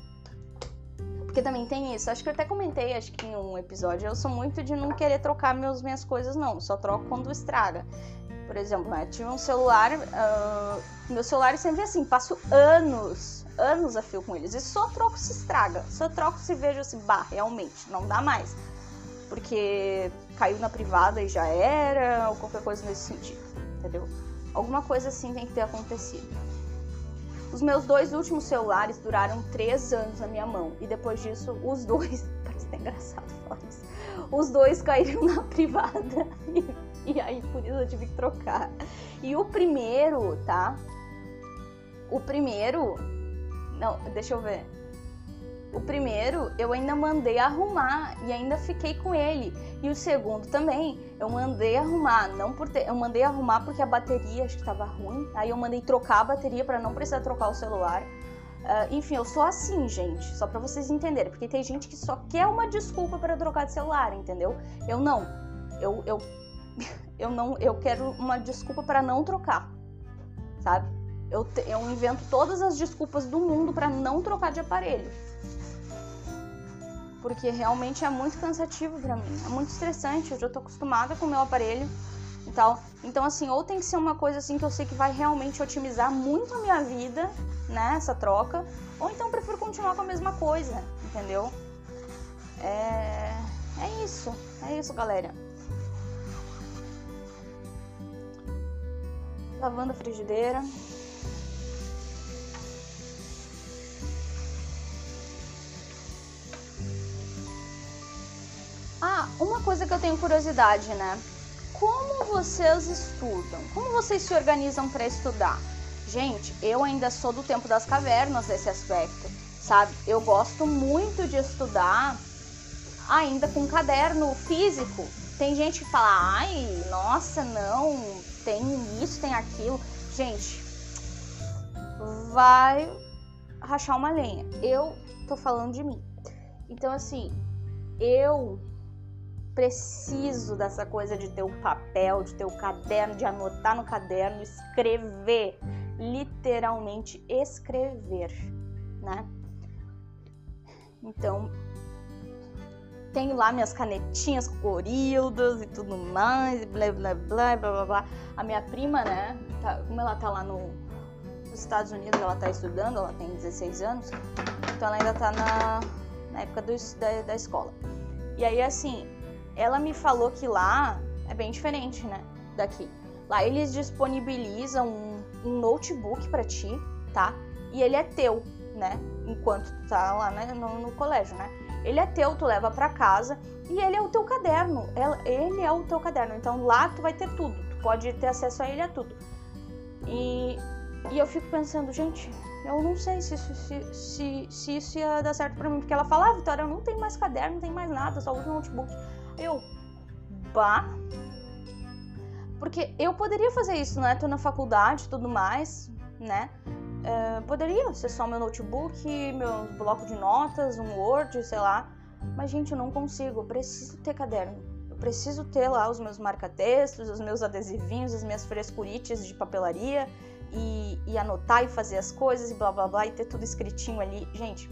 S1: Porque também tem isso. Acho que eu até comentei, acho que em um episódio, eu sou muito de não querer trocar meus, minhas coisas, não. Só troco quando estraga. Por exemplo, né, tive um celular, uh, meu celular sempre é assim, passo anos, anos a fio com eles. E só troco se estraga. Só troco se vejo assim, bah, realmente, não dá mais. Porque caiu na privada e já era, ou qualquer coisa nesse sentido, entendeu? Alguma coisa assim tem que ter acontecido. Os meus dois últimos celulares duraram três anos na minha mão. E depois disso, os dois. Parece até engraçado falar isso. Os dois caíram na privada. E aí por isso eu tive que trocar. E o primeiro, tá? O primeiro. Não, deixa eu ver. O primeiro eu ainda mandei arrumar e ainda fiquei com ele. E o segundo também, eu mandei arrumar, não por ter, eu mandei arrumar porque a bateria acho que estava ruim. Aí eu mandei trocar a bateria para não precisar trocar o celular. Uh, enfim, eu sou assim, gente, só para vocês entenderem, porque tem gente que só quer uma desculpa para trocar de celular, entendeu? Eu não. Eu, eu eu não, eu quero uma desculpa para não trocar, sabe? Eu, eu invento todas as desculpas do mundo para não trocar de aparelho. Porque realmente é muito cansativo para mim, é muito estressante, eu já tô acostumada com o meu aparelho e tal. Então assim, ou tem que ser uma coisa assim que eu sei que vai realmente otimizar muito a minha vida, né, essa troca, ou então eu prefiro continuar com a mesma coisa, entendeu? É, é isso, é isso, galera. Lavando a frigideira. Ah, uma coisa que eu tenho curiosidade, né? Como vocês estudam? Como vocês se organizam para estudar? Gente, eu ainda sou do tempo das cavernas nesse aspecto, sabe? Eu gosto muito de estudar ainda com caderno físico. Tem gente que fala, ai, nossa, não, tem isso, tem aquilo. Gente, vai rachar uma lenha. Eu tô falando de mim. Então, assim, eu preciso dessa coisa de ter o papel, de ter o caderno, de anotar no caderno, escrever, literalmente escrever, né? Então, tenho lá minhas canetinhas coloridas e tudo mais, e blá blá blá blá blá blá. A minha prima, né, tá, como ela tá lá no, nos Estados Unidos, ela tá estudando, ela tem 16 anos, então ela ainda tá na, na época do, da, da escola. E aí, assim, ela me falou que lá é bem diferente, né, daqui. Lá eles disponibilizam um, um notebook para ti, tá? E ele é teu, né? Enquanto tu tá lá né, no, no colégio, né? Ele é teu, tu leva para casa e ele é o teu caderno. Ele é o teu caderno. Então lá tu vai ter tudo. Tu pode ter acesso a ele a tudo. E, e eu fico pensando, gente, eu não sei se, se, se, se isso ia dar certo pra mim. Porque ela fala, ah, Vitória, eu não tenho mais caderno, não tem mais nada, só uso notebook. Eu, bah. Porque eu poderia fazer isso, né? Tô na faculdade e tudo mais, né? Uh, poderia ser só meu notebook, meu bloco de notas, um Word, sei lá. Mas, gente, eu não consigo. Eu preciso ter caderno. Eu preciso ter lá os meus marca-textos, os meus adesivinhos, as minhas frescurites de papelaria e, e, anotar e fazer as coisas e blá blá blá e ter tudo escritinho ali. Gente,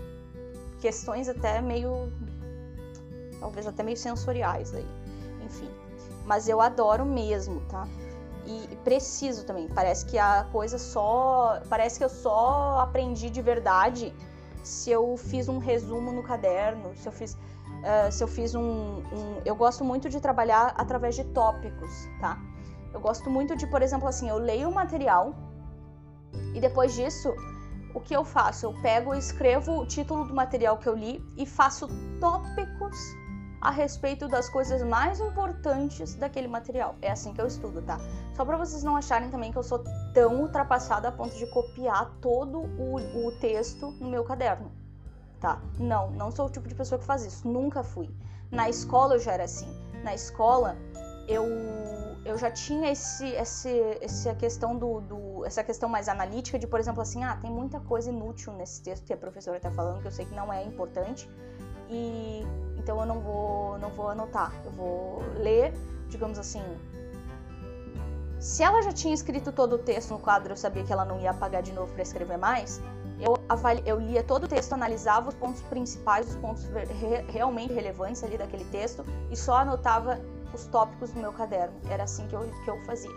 S1: questões até meio. talvez até meio sensoriais aí. Enfim. Mas eu adoro mesmo, tá? E preciso também. Parece que a coisa só. Parece que eu só aprendi de verdade se eu fiz um resumo no caderno, se eu fiz. Uh, se eu fiz um, um, Eu gosto muito de trabalhar através de tópicos, tá? Eu gosto muito de, por exemplo, assim, eu leio o material e depois disso, o que eu faço? Eu pego e escrevo o título do material que eu li e faço tópicos a respeito das coisas mais importantes daquele material. É assim que eu estudo, tá? Só para vocês não acharem também que eu sou tão ultrapassada a ponto de copiar todo o, o texto no meu caderno, tá? Não, não sou o tipo de pessoa que faz isso. Nunca fui. Na escola eu já era assim. Na escola eu eu já tinha esse, esse, essa questão do, do, essa questão mais analítica de, por exemplo, assim, ah, tem muita coisa inútil nesse texto que a professora está falando que eu sei que não é importante e então eu não vou, não vou anotar. Eu vou ler, digamos assim. Se ela já tinha escrito todo o texto no quadro, eu sabia que ela não ia apagar de novo para escrever mais. Eu, eu lia todo o texto, analisava os pontos principais, os pontos re, realmente relevantes ali daquele texto e só anotava os tópicos do meu caderno. Era assim que eu, que eu fazia.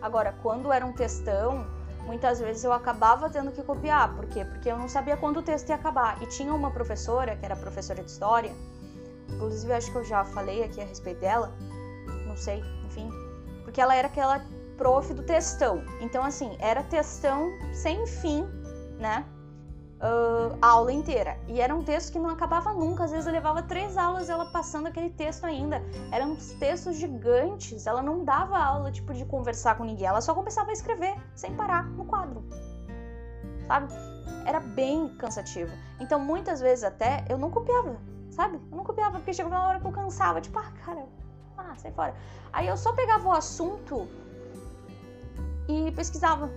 S1: Agora, quando era um textão, muitas vezes eu acabava tendo que copiar. Por quê? Porque eu não sabia quando o texto ia acabar. E tinha uma professora, que era professora de história, Inclusive, acho que eu já falei aqui a respeito dela. Não sei, enfim. Porque ela era aquela prof do textão. Então, assim, era textão sem fim, né? Uh, a aula inteira. E era um texto que não acabava nunca. Às vezes eu levava três aulas ela passando aquele texto ainda. Eram uns textos gigantes. Ela não dava aula, tipo, de conversar com ninguém. Ela só começava a escrever, sem parar, no quadro. Sabe? Era bem cansativo. Então, muitas vezes até, eu não copiava sabe? Eu não copiava, porque chegava uma hora que eu cansava, tipo, ah, cara, ah, sai fora. Aí eu só pegava o assunto e pesquisava.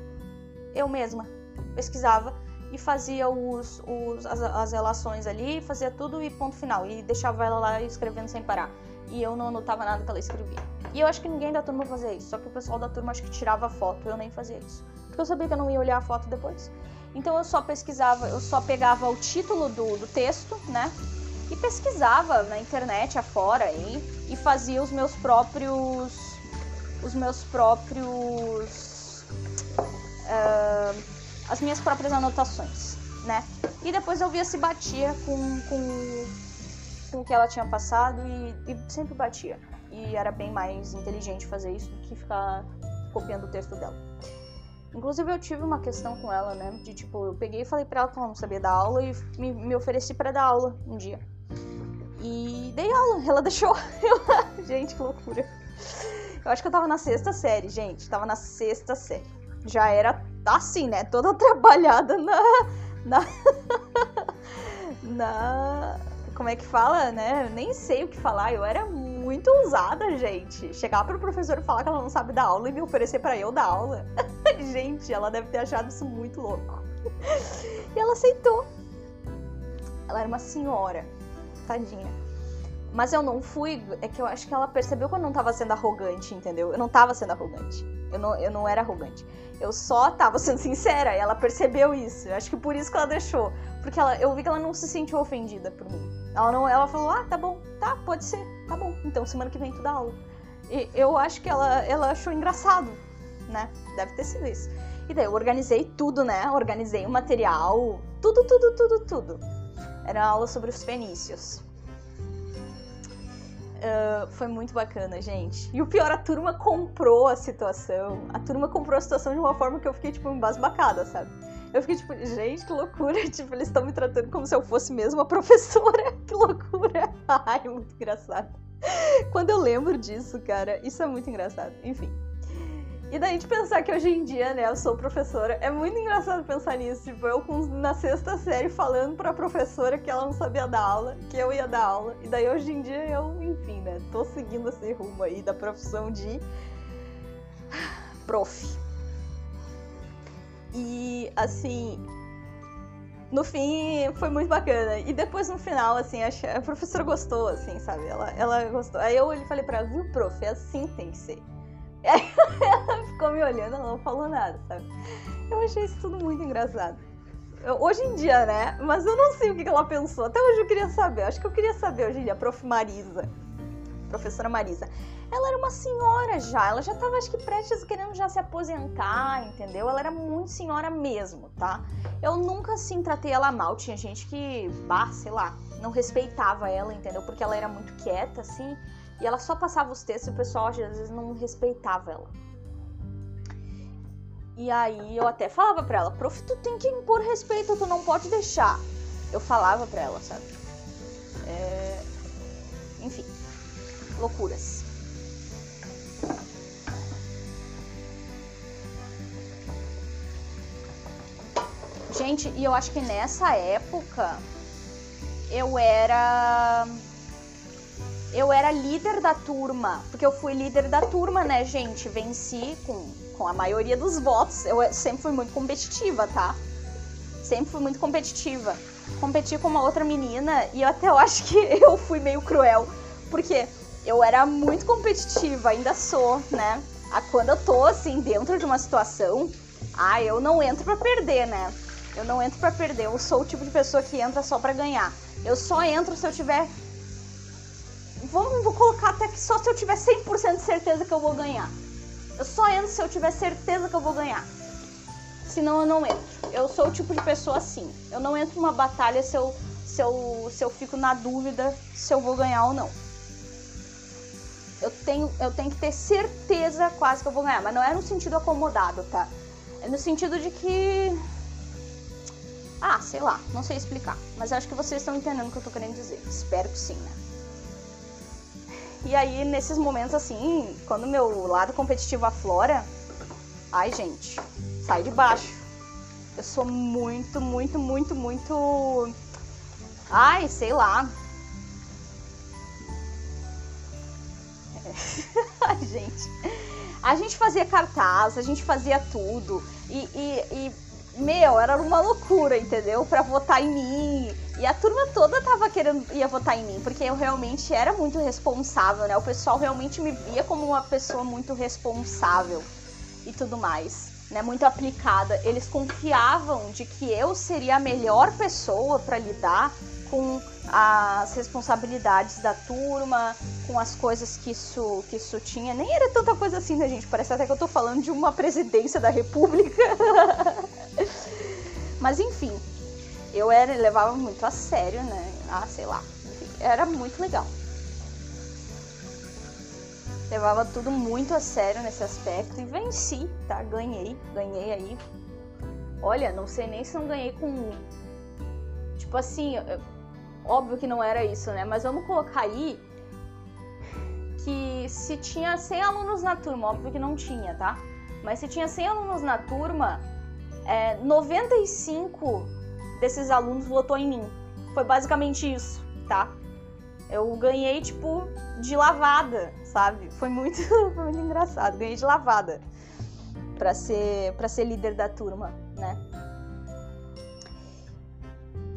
S1: Eu mesma pesquisava e fazia os, os as, as, relações ali, fazia tudo e ponto final. E deixava ela lá escrevendo sem parar. E eu não anotava nada que ela escrevia. E eu acho que ninguém da turma fazia isso. Só que o pessoal da turma acho que tirava foto. Eu nem fazia isso. Porque eu sabia que eu não ia olhar a foto depois. Então eu só pesquisava, eu só pegava o título do, do texto, né? e pesquisava na internet afora aí e fazia os meus próprios os meus próprios uh, as minhas próprias anotações, né? E depois eu via se batia com, com, com o que ela tinha passado e, e sempre batia. E era bem mais inteligente fazer isso do que ficar copiando o texto dela. Inclusive eu tive uma questão com ela, né? De tipo, eu peguei e falei pra ela que ela não sabia dar aula e me, me ofereci para dar aula um dia. E dei aula, ela deixou. gente, que loucura. Eu acho que eu tava na sexta série, gente. Tava na sexta série. Já era assim, né? Toda trabalhada na. Na. na. Como é que fala, né? nem sei o que falar. Eu era muito ousada, gente. Chegar pro professor e falar que ela não sabe dar aula e me oferecer para eu dar aula. gente, ela deve ter achado isso muito louco. e ela aceitou. Ela era uma senhora engraçadinha. Mas eu não fui. É que eu acho que ela percebeu que eu não tava sendo arrogante, entendeu? Eu não tava sendo arrogante. Eu não, eu não era arrogante. Eu só tava sendo sincera e ela percebeu isso. Eu acho que por isso que ela deixou. Porque ela, eu vi que ela não se sentiu ofendida por mim. Ela, não, ela falou: ah, tá bom, tá, pode ser, tá bom. Então semana que vem tu dá aula. E eu acho que ela, ela achou engraçado, né? Deve ter sido isso. E daí eu organizei tudo, né? Organizei o material, tudo, tudo, tudo, tudo. Era aula sobre os fenícios. Uh, foi muito bacana, gente. E o pior, a turma comprou a situação. A turma comprou a situação de uma forma que eu fiquei, tipo, embasbacada, sabe? Eu fiquei tipo, gente, que loucura. Tipo, eles estão me tratando como se eu fosse mesmo a professora. Que loucura. Ai, muito engraçado. Quando eu lembro disso, cara, isso é muito engraçado. Enfim. E daí de pensar que hoje em dia, né, eu sou professora, é muito engraçado pensar nisso. Tipo, eu com, na sexta série falando pra professora que ela não sabia dar aula, que eu ia dar aula. E daí hoje em dia eu, enfim, né, tô seguindo esse rumo aí da profissão de prof. E assim, no fim foi muito bacana. E depois no final, assim, a professora gostou, assim, sabe? Ela, ela gostou. Aí eu falei pra ela, viu, prof, é assim tem que ser. Ela ficou me olhando, ela não falou nada, sabe? Eu achei isso tudo muito engraçado. Eu, hoje em dia, né? Mas eu não sei o que ela pensou. Até hoje eu queria saber. Acho que eu queria saber hoje em dia, a prof. Marisa. Professora Marisa. Ela era uma senhora já, ela já tava, acho que, prestes querendo já se aposentar, entendeu? Ela era muito senhora mesmo, tá? Eu nunca, assim, tratei ela mal. Tinha gente que, bah, sei lá, não respeitava ela, entendeu? Porque ela era muito quieta, assim. E ela só passava os textos e o pessoal às vezes não respeitava ela. E aí eu até falava pra ela, prof, tu tem que impor respeito, tu não pode deixar. Eu falava pra ela, sabe? É... Enfim, loucuras. Gente, e eu acho que nessa época eu era eu era líder da turma, porque eu fui líder da turma, né, gente? Venci com, com a maioria dos votos. Eu sempre fui muito competitiva, tá? Sempre fui muito competitiva. Competi com uma outra menina e eu até eu acho que eu fui meio cruel, porque eu era muito competitiva, ainda sou, né? Quando eu tô assim dentro de uma situação, ah, eu não entro para perder, né? Eu não entro para perder. Eu sou o tipo de pessoa que entra só para ganhar. Eu só entro se eu tiver vamos vou colocar até que só se eu tiver 100% de certeza que eu vou ganhar. Eu só entro se eu tiver certeza que eu vou ganhar. Senão eu não entro. Eu sou o tipo de pessoa assim. Eu não entro numa batalha se eu, se eu, se eu fico na dúvida se eu vou ganhar ou não. Eu tenho, eu tenho que ter certeza quase que eu vou ganhar. Mas não é no sentido acomodado, tá? É no sentido de que. Ah, sei lá, não sei explicar. Mas acho que vocês estão entendendo o que eu tô querendo dizer. Espero que sim, né? E aí, nesses momentos assim, quando meu lado competitivo aflora, ai, gente, sai de baixo. Eu sou muito, muito, muito, muito. Ai, sei lá. ai, gente. A gente fazia cartaz, a gente fazia tudo. E, e, e meu, era uma loucura, entendeu? Para votar em mim. E a turma toda tava querendo ia votar em mim, porque eu realmente era muito responsável, né? O pessoal realmente me via como uma pessoa muito responsável e tudo mais, né? Muito aplicada. Eles confiavam de que eu seria a melhor pessoa para lidar com as responsabilidades da turma, com as coisas que isso, que isso tinha. Nem era tanta coisa assim, né, gente? Parece até que eu tô falando de uma presidência da república. Mas enfim, eu era, levava muito a sério, né? Ah, sei lá. Era muito legal. Levava tudo muito a sério nesse aspecto e venci, tá? Ganhei, ganhei aí. Olha, não sei nem se não ganhei com. Tipo assim, óbvio que não era isso, né? Mas vamos colocar aí que se tinha 100 alunos na turma, óbvio que não tinha, tá? Mas se tinha 100 alunos na turma, é, 95 desses alunos votou em mim. Foi basicamente isso, tá? Eu ganhei, tipo, de lavada, sabe? Foi muito, foi muito engraçado. Ganhei de lavada para ser, pra ser líder da turma, né?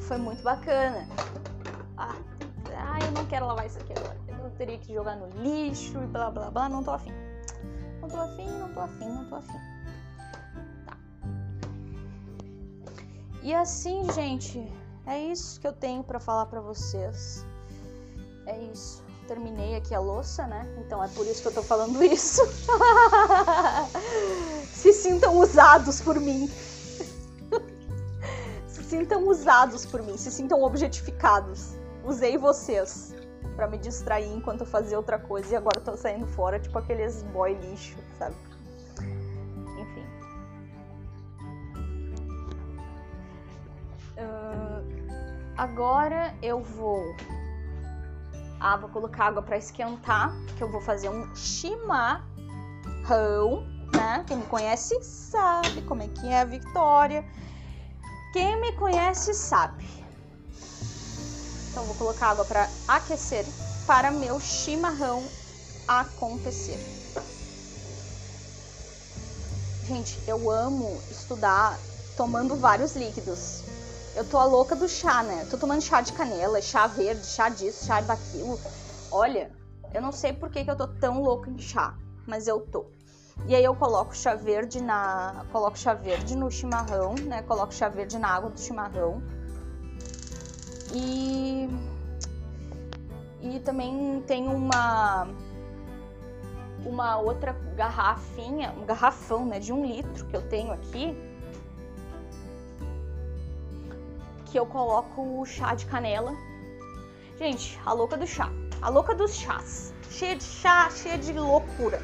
S1: Foi muito bacana. Ah, não quero lavar isso aqui agora. Eu teria que jogar no lixo e blá blá blá. Não tô afim. Não tô afim, não tô afim, não tô afim. E assim, gente, é isso que eu tenho para falar para vocês. É isso. Terminei aqui a louça, né? Então é por isso que eu tô falando isso. Se sintam usados por mim. Se sintam usados por mim, se sintam objetificados. Usei vocês para me distrair enquanto eu fazia outra coisa e agora eu tô saindo fora, tipo aqueles boy lixo, sabe? Uh, agora eu vou. Ah, vou colocar água para esquentar, que eu vou fazer um chimarrão, né? Quem me conhece sabe como é que é a Victoria. Quem me conhece sabe. Então vou colocar água para aquecer para meu chimarrão acontecer. Gente, eu amo estudar tomando vários líquidos. Eu tô a louca do chá, né? tô tomando chá de canela, chá verde, chá disso, chá daquilo. Olha, eu não sei por que, que eu tô tão louca em chá, mas eu tô. E aí eu coloco chá verde na, coloco chá verde no chimarrão, né? Coloco chá verde na água do chimarrão. E e também tem uma uma outra garrafinha, um garrafão, né, de um litro que eu tenho aqui, que eu coloco o chá de canela. Gente, a louca do chá, a louca dos chás, cheia de chá, cheia de loucura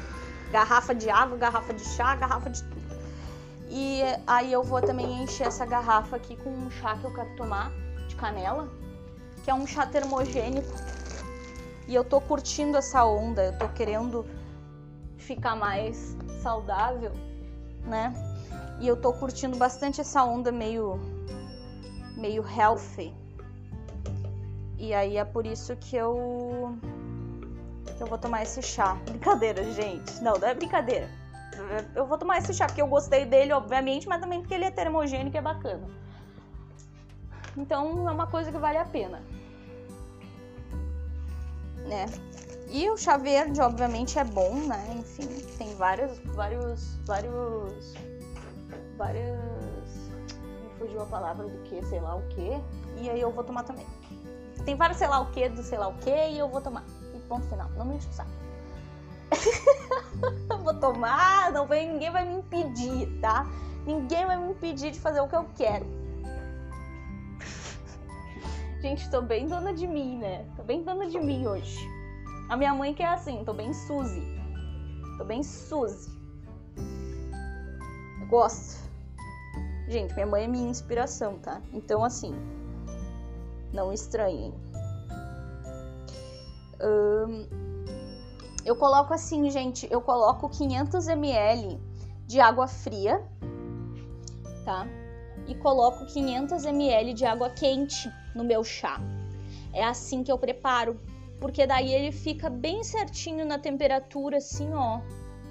S1: garrafa de água, garrafa de chá, garrafa de tudo. E aí eu vou também encher essa garrafa aqui com um chá que eu quero tomar de canela, que é um chá termogênico. E eu tô curtindo essa onda, eu tô querendo ficar mais saudável, né? E eu tô curtindo bastante essa onda meio meio healthy. E aí é por isso que eu que eu vou tomar esse chá. Brincadeira, gente. Não, não é brincadeira. Eu vou tomar esse chá porque eu gostei dele, obviamente, mas também porque ele é termogênico e é bacana. Então é uma coisa que vale a pena. Né? E o chá verde, obviamente, é bom, né? Enfim, tem vários, vários, vários, várias. Fugiu a palavra do que, sei lá o que. E aí eu vou tomar também. Tem vários sei lá o que do sei lá o que e eu vou tomar ponto final. Não me enche o saco. vou tomar, não vem, ninguém vai me impedir, tá? Ninguém vai me impedir de fazer o que eu quero. Gente, tô bem dona de mim, né? Tô bem dona de mim hoje. A minha mãe que é assim, tô bem Suzy. Tô bem Suzy. Gosto. Gente, minha mãe é minha inspiração, tá? Então, assim, não estranhem eu coloco assim, gente, eu coloco 500 ml de água fria, tá? E coloco 500 ml de água quente no meu chá. É assim que eu preparo, porque daí ele fica bem certinho na temperatura, assim, ó,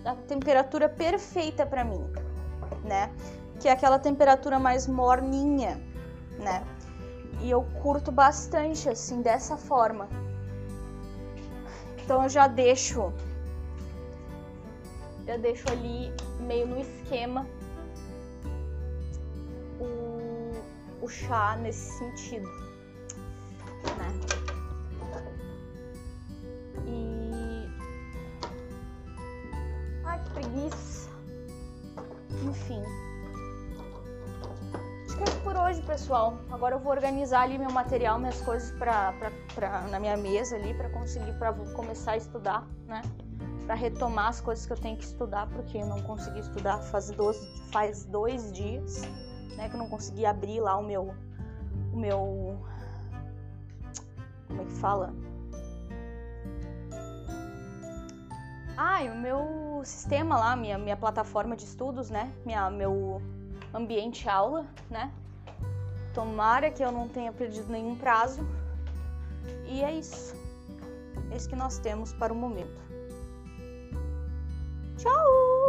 S1: a temperatura perfeita para mim, né? Que é aquela temperatura mais morninha, né? E eu curto bastante assim dessa forma. Então eu já deixo já deixo ali meio no esquema o, o chá nesse sentido, né? E ai que preguiça. Enfim por hoje, pessoal. Agora eu vou organizar ali meu material, minhas coisas pra, pra, pra na minha mesa ali para conseguir para começar a estudar, né? Para retomar as coisas que eu tenho que estudar, porque eu não consegui estudar faz dois, faz dois dias, né? Que eu não consegui abrir lá o meu o meu como é que fala? Ah, o meu sistema lá, minha, minha plataforma de estudos, né? Minha, meu, ambiente aula, né? Tomara que eu não tenha perdido nenhum prazo. E é isso. É isso que nós temos para o momento. Tchau!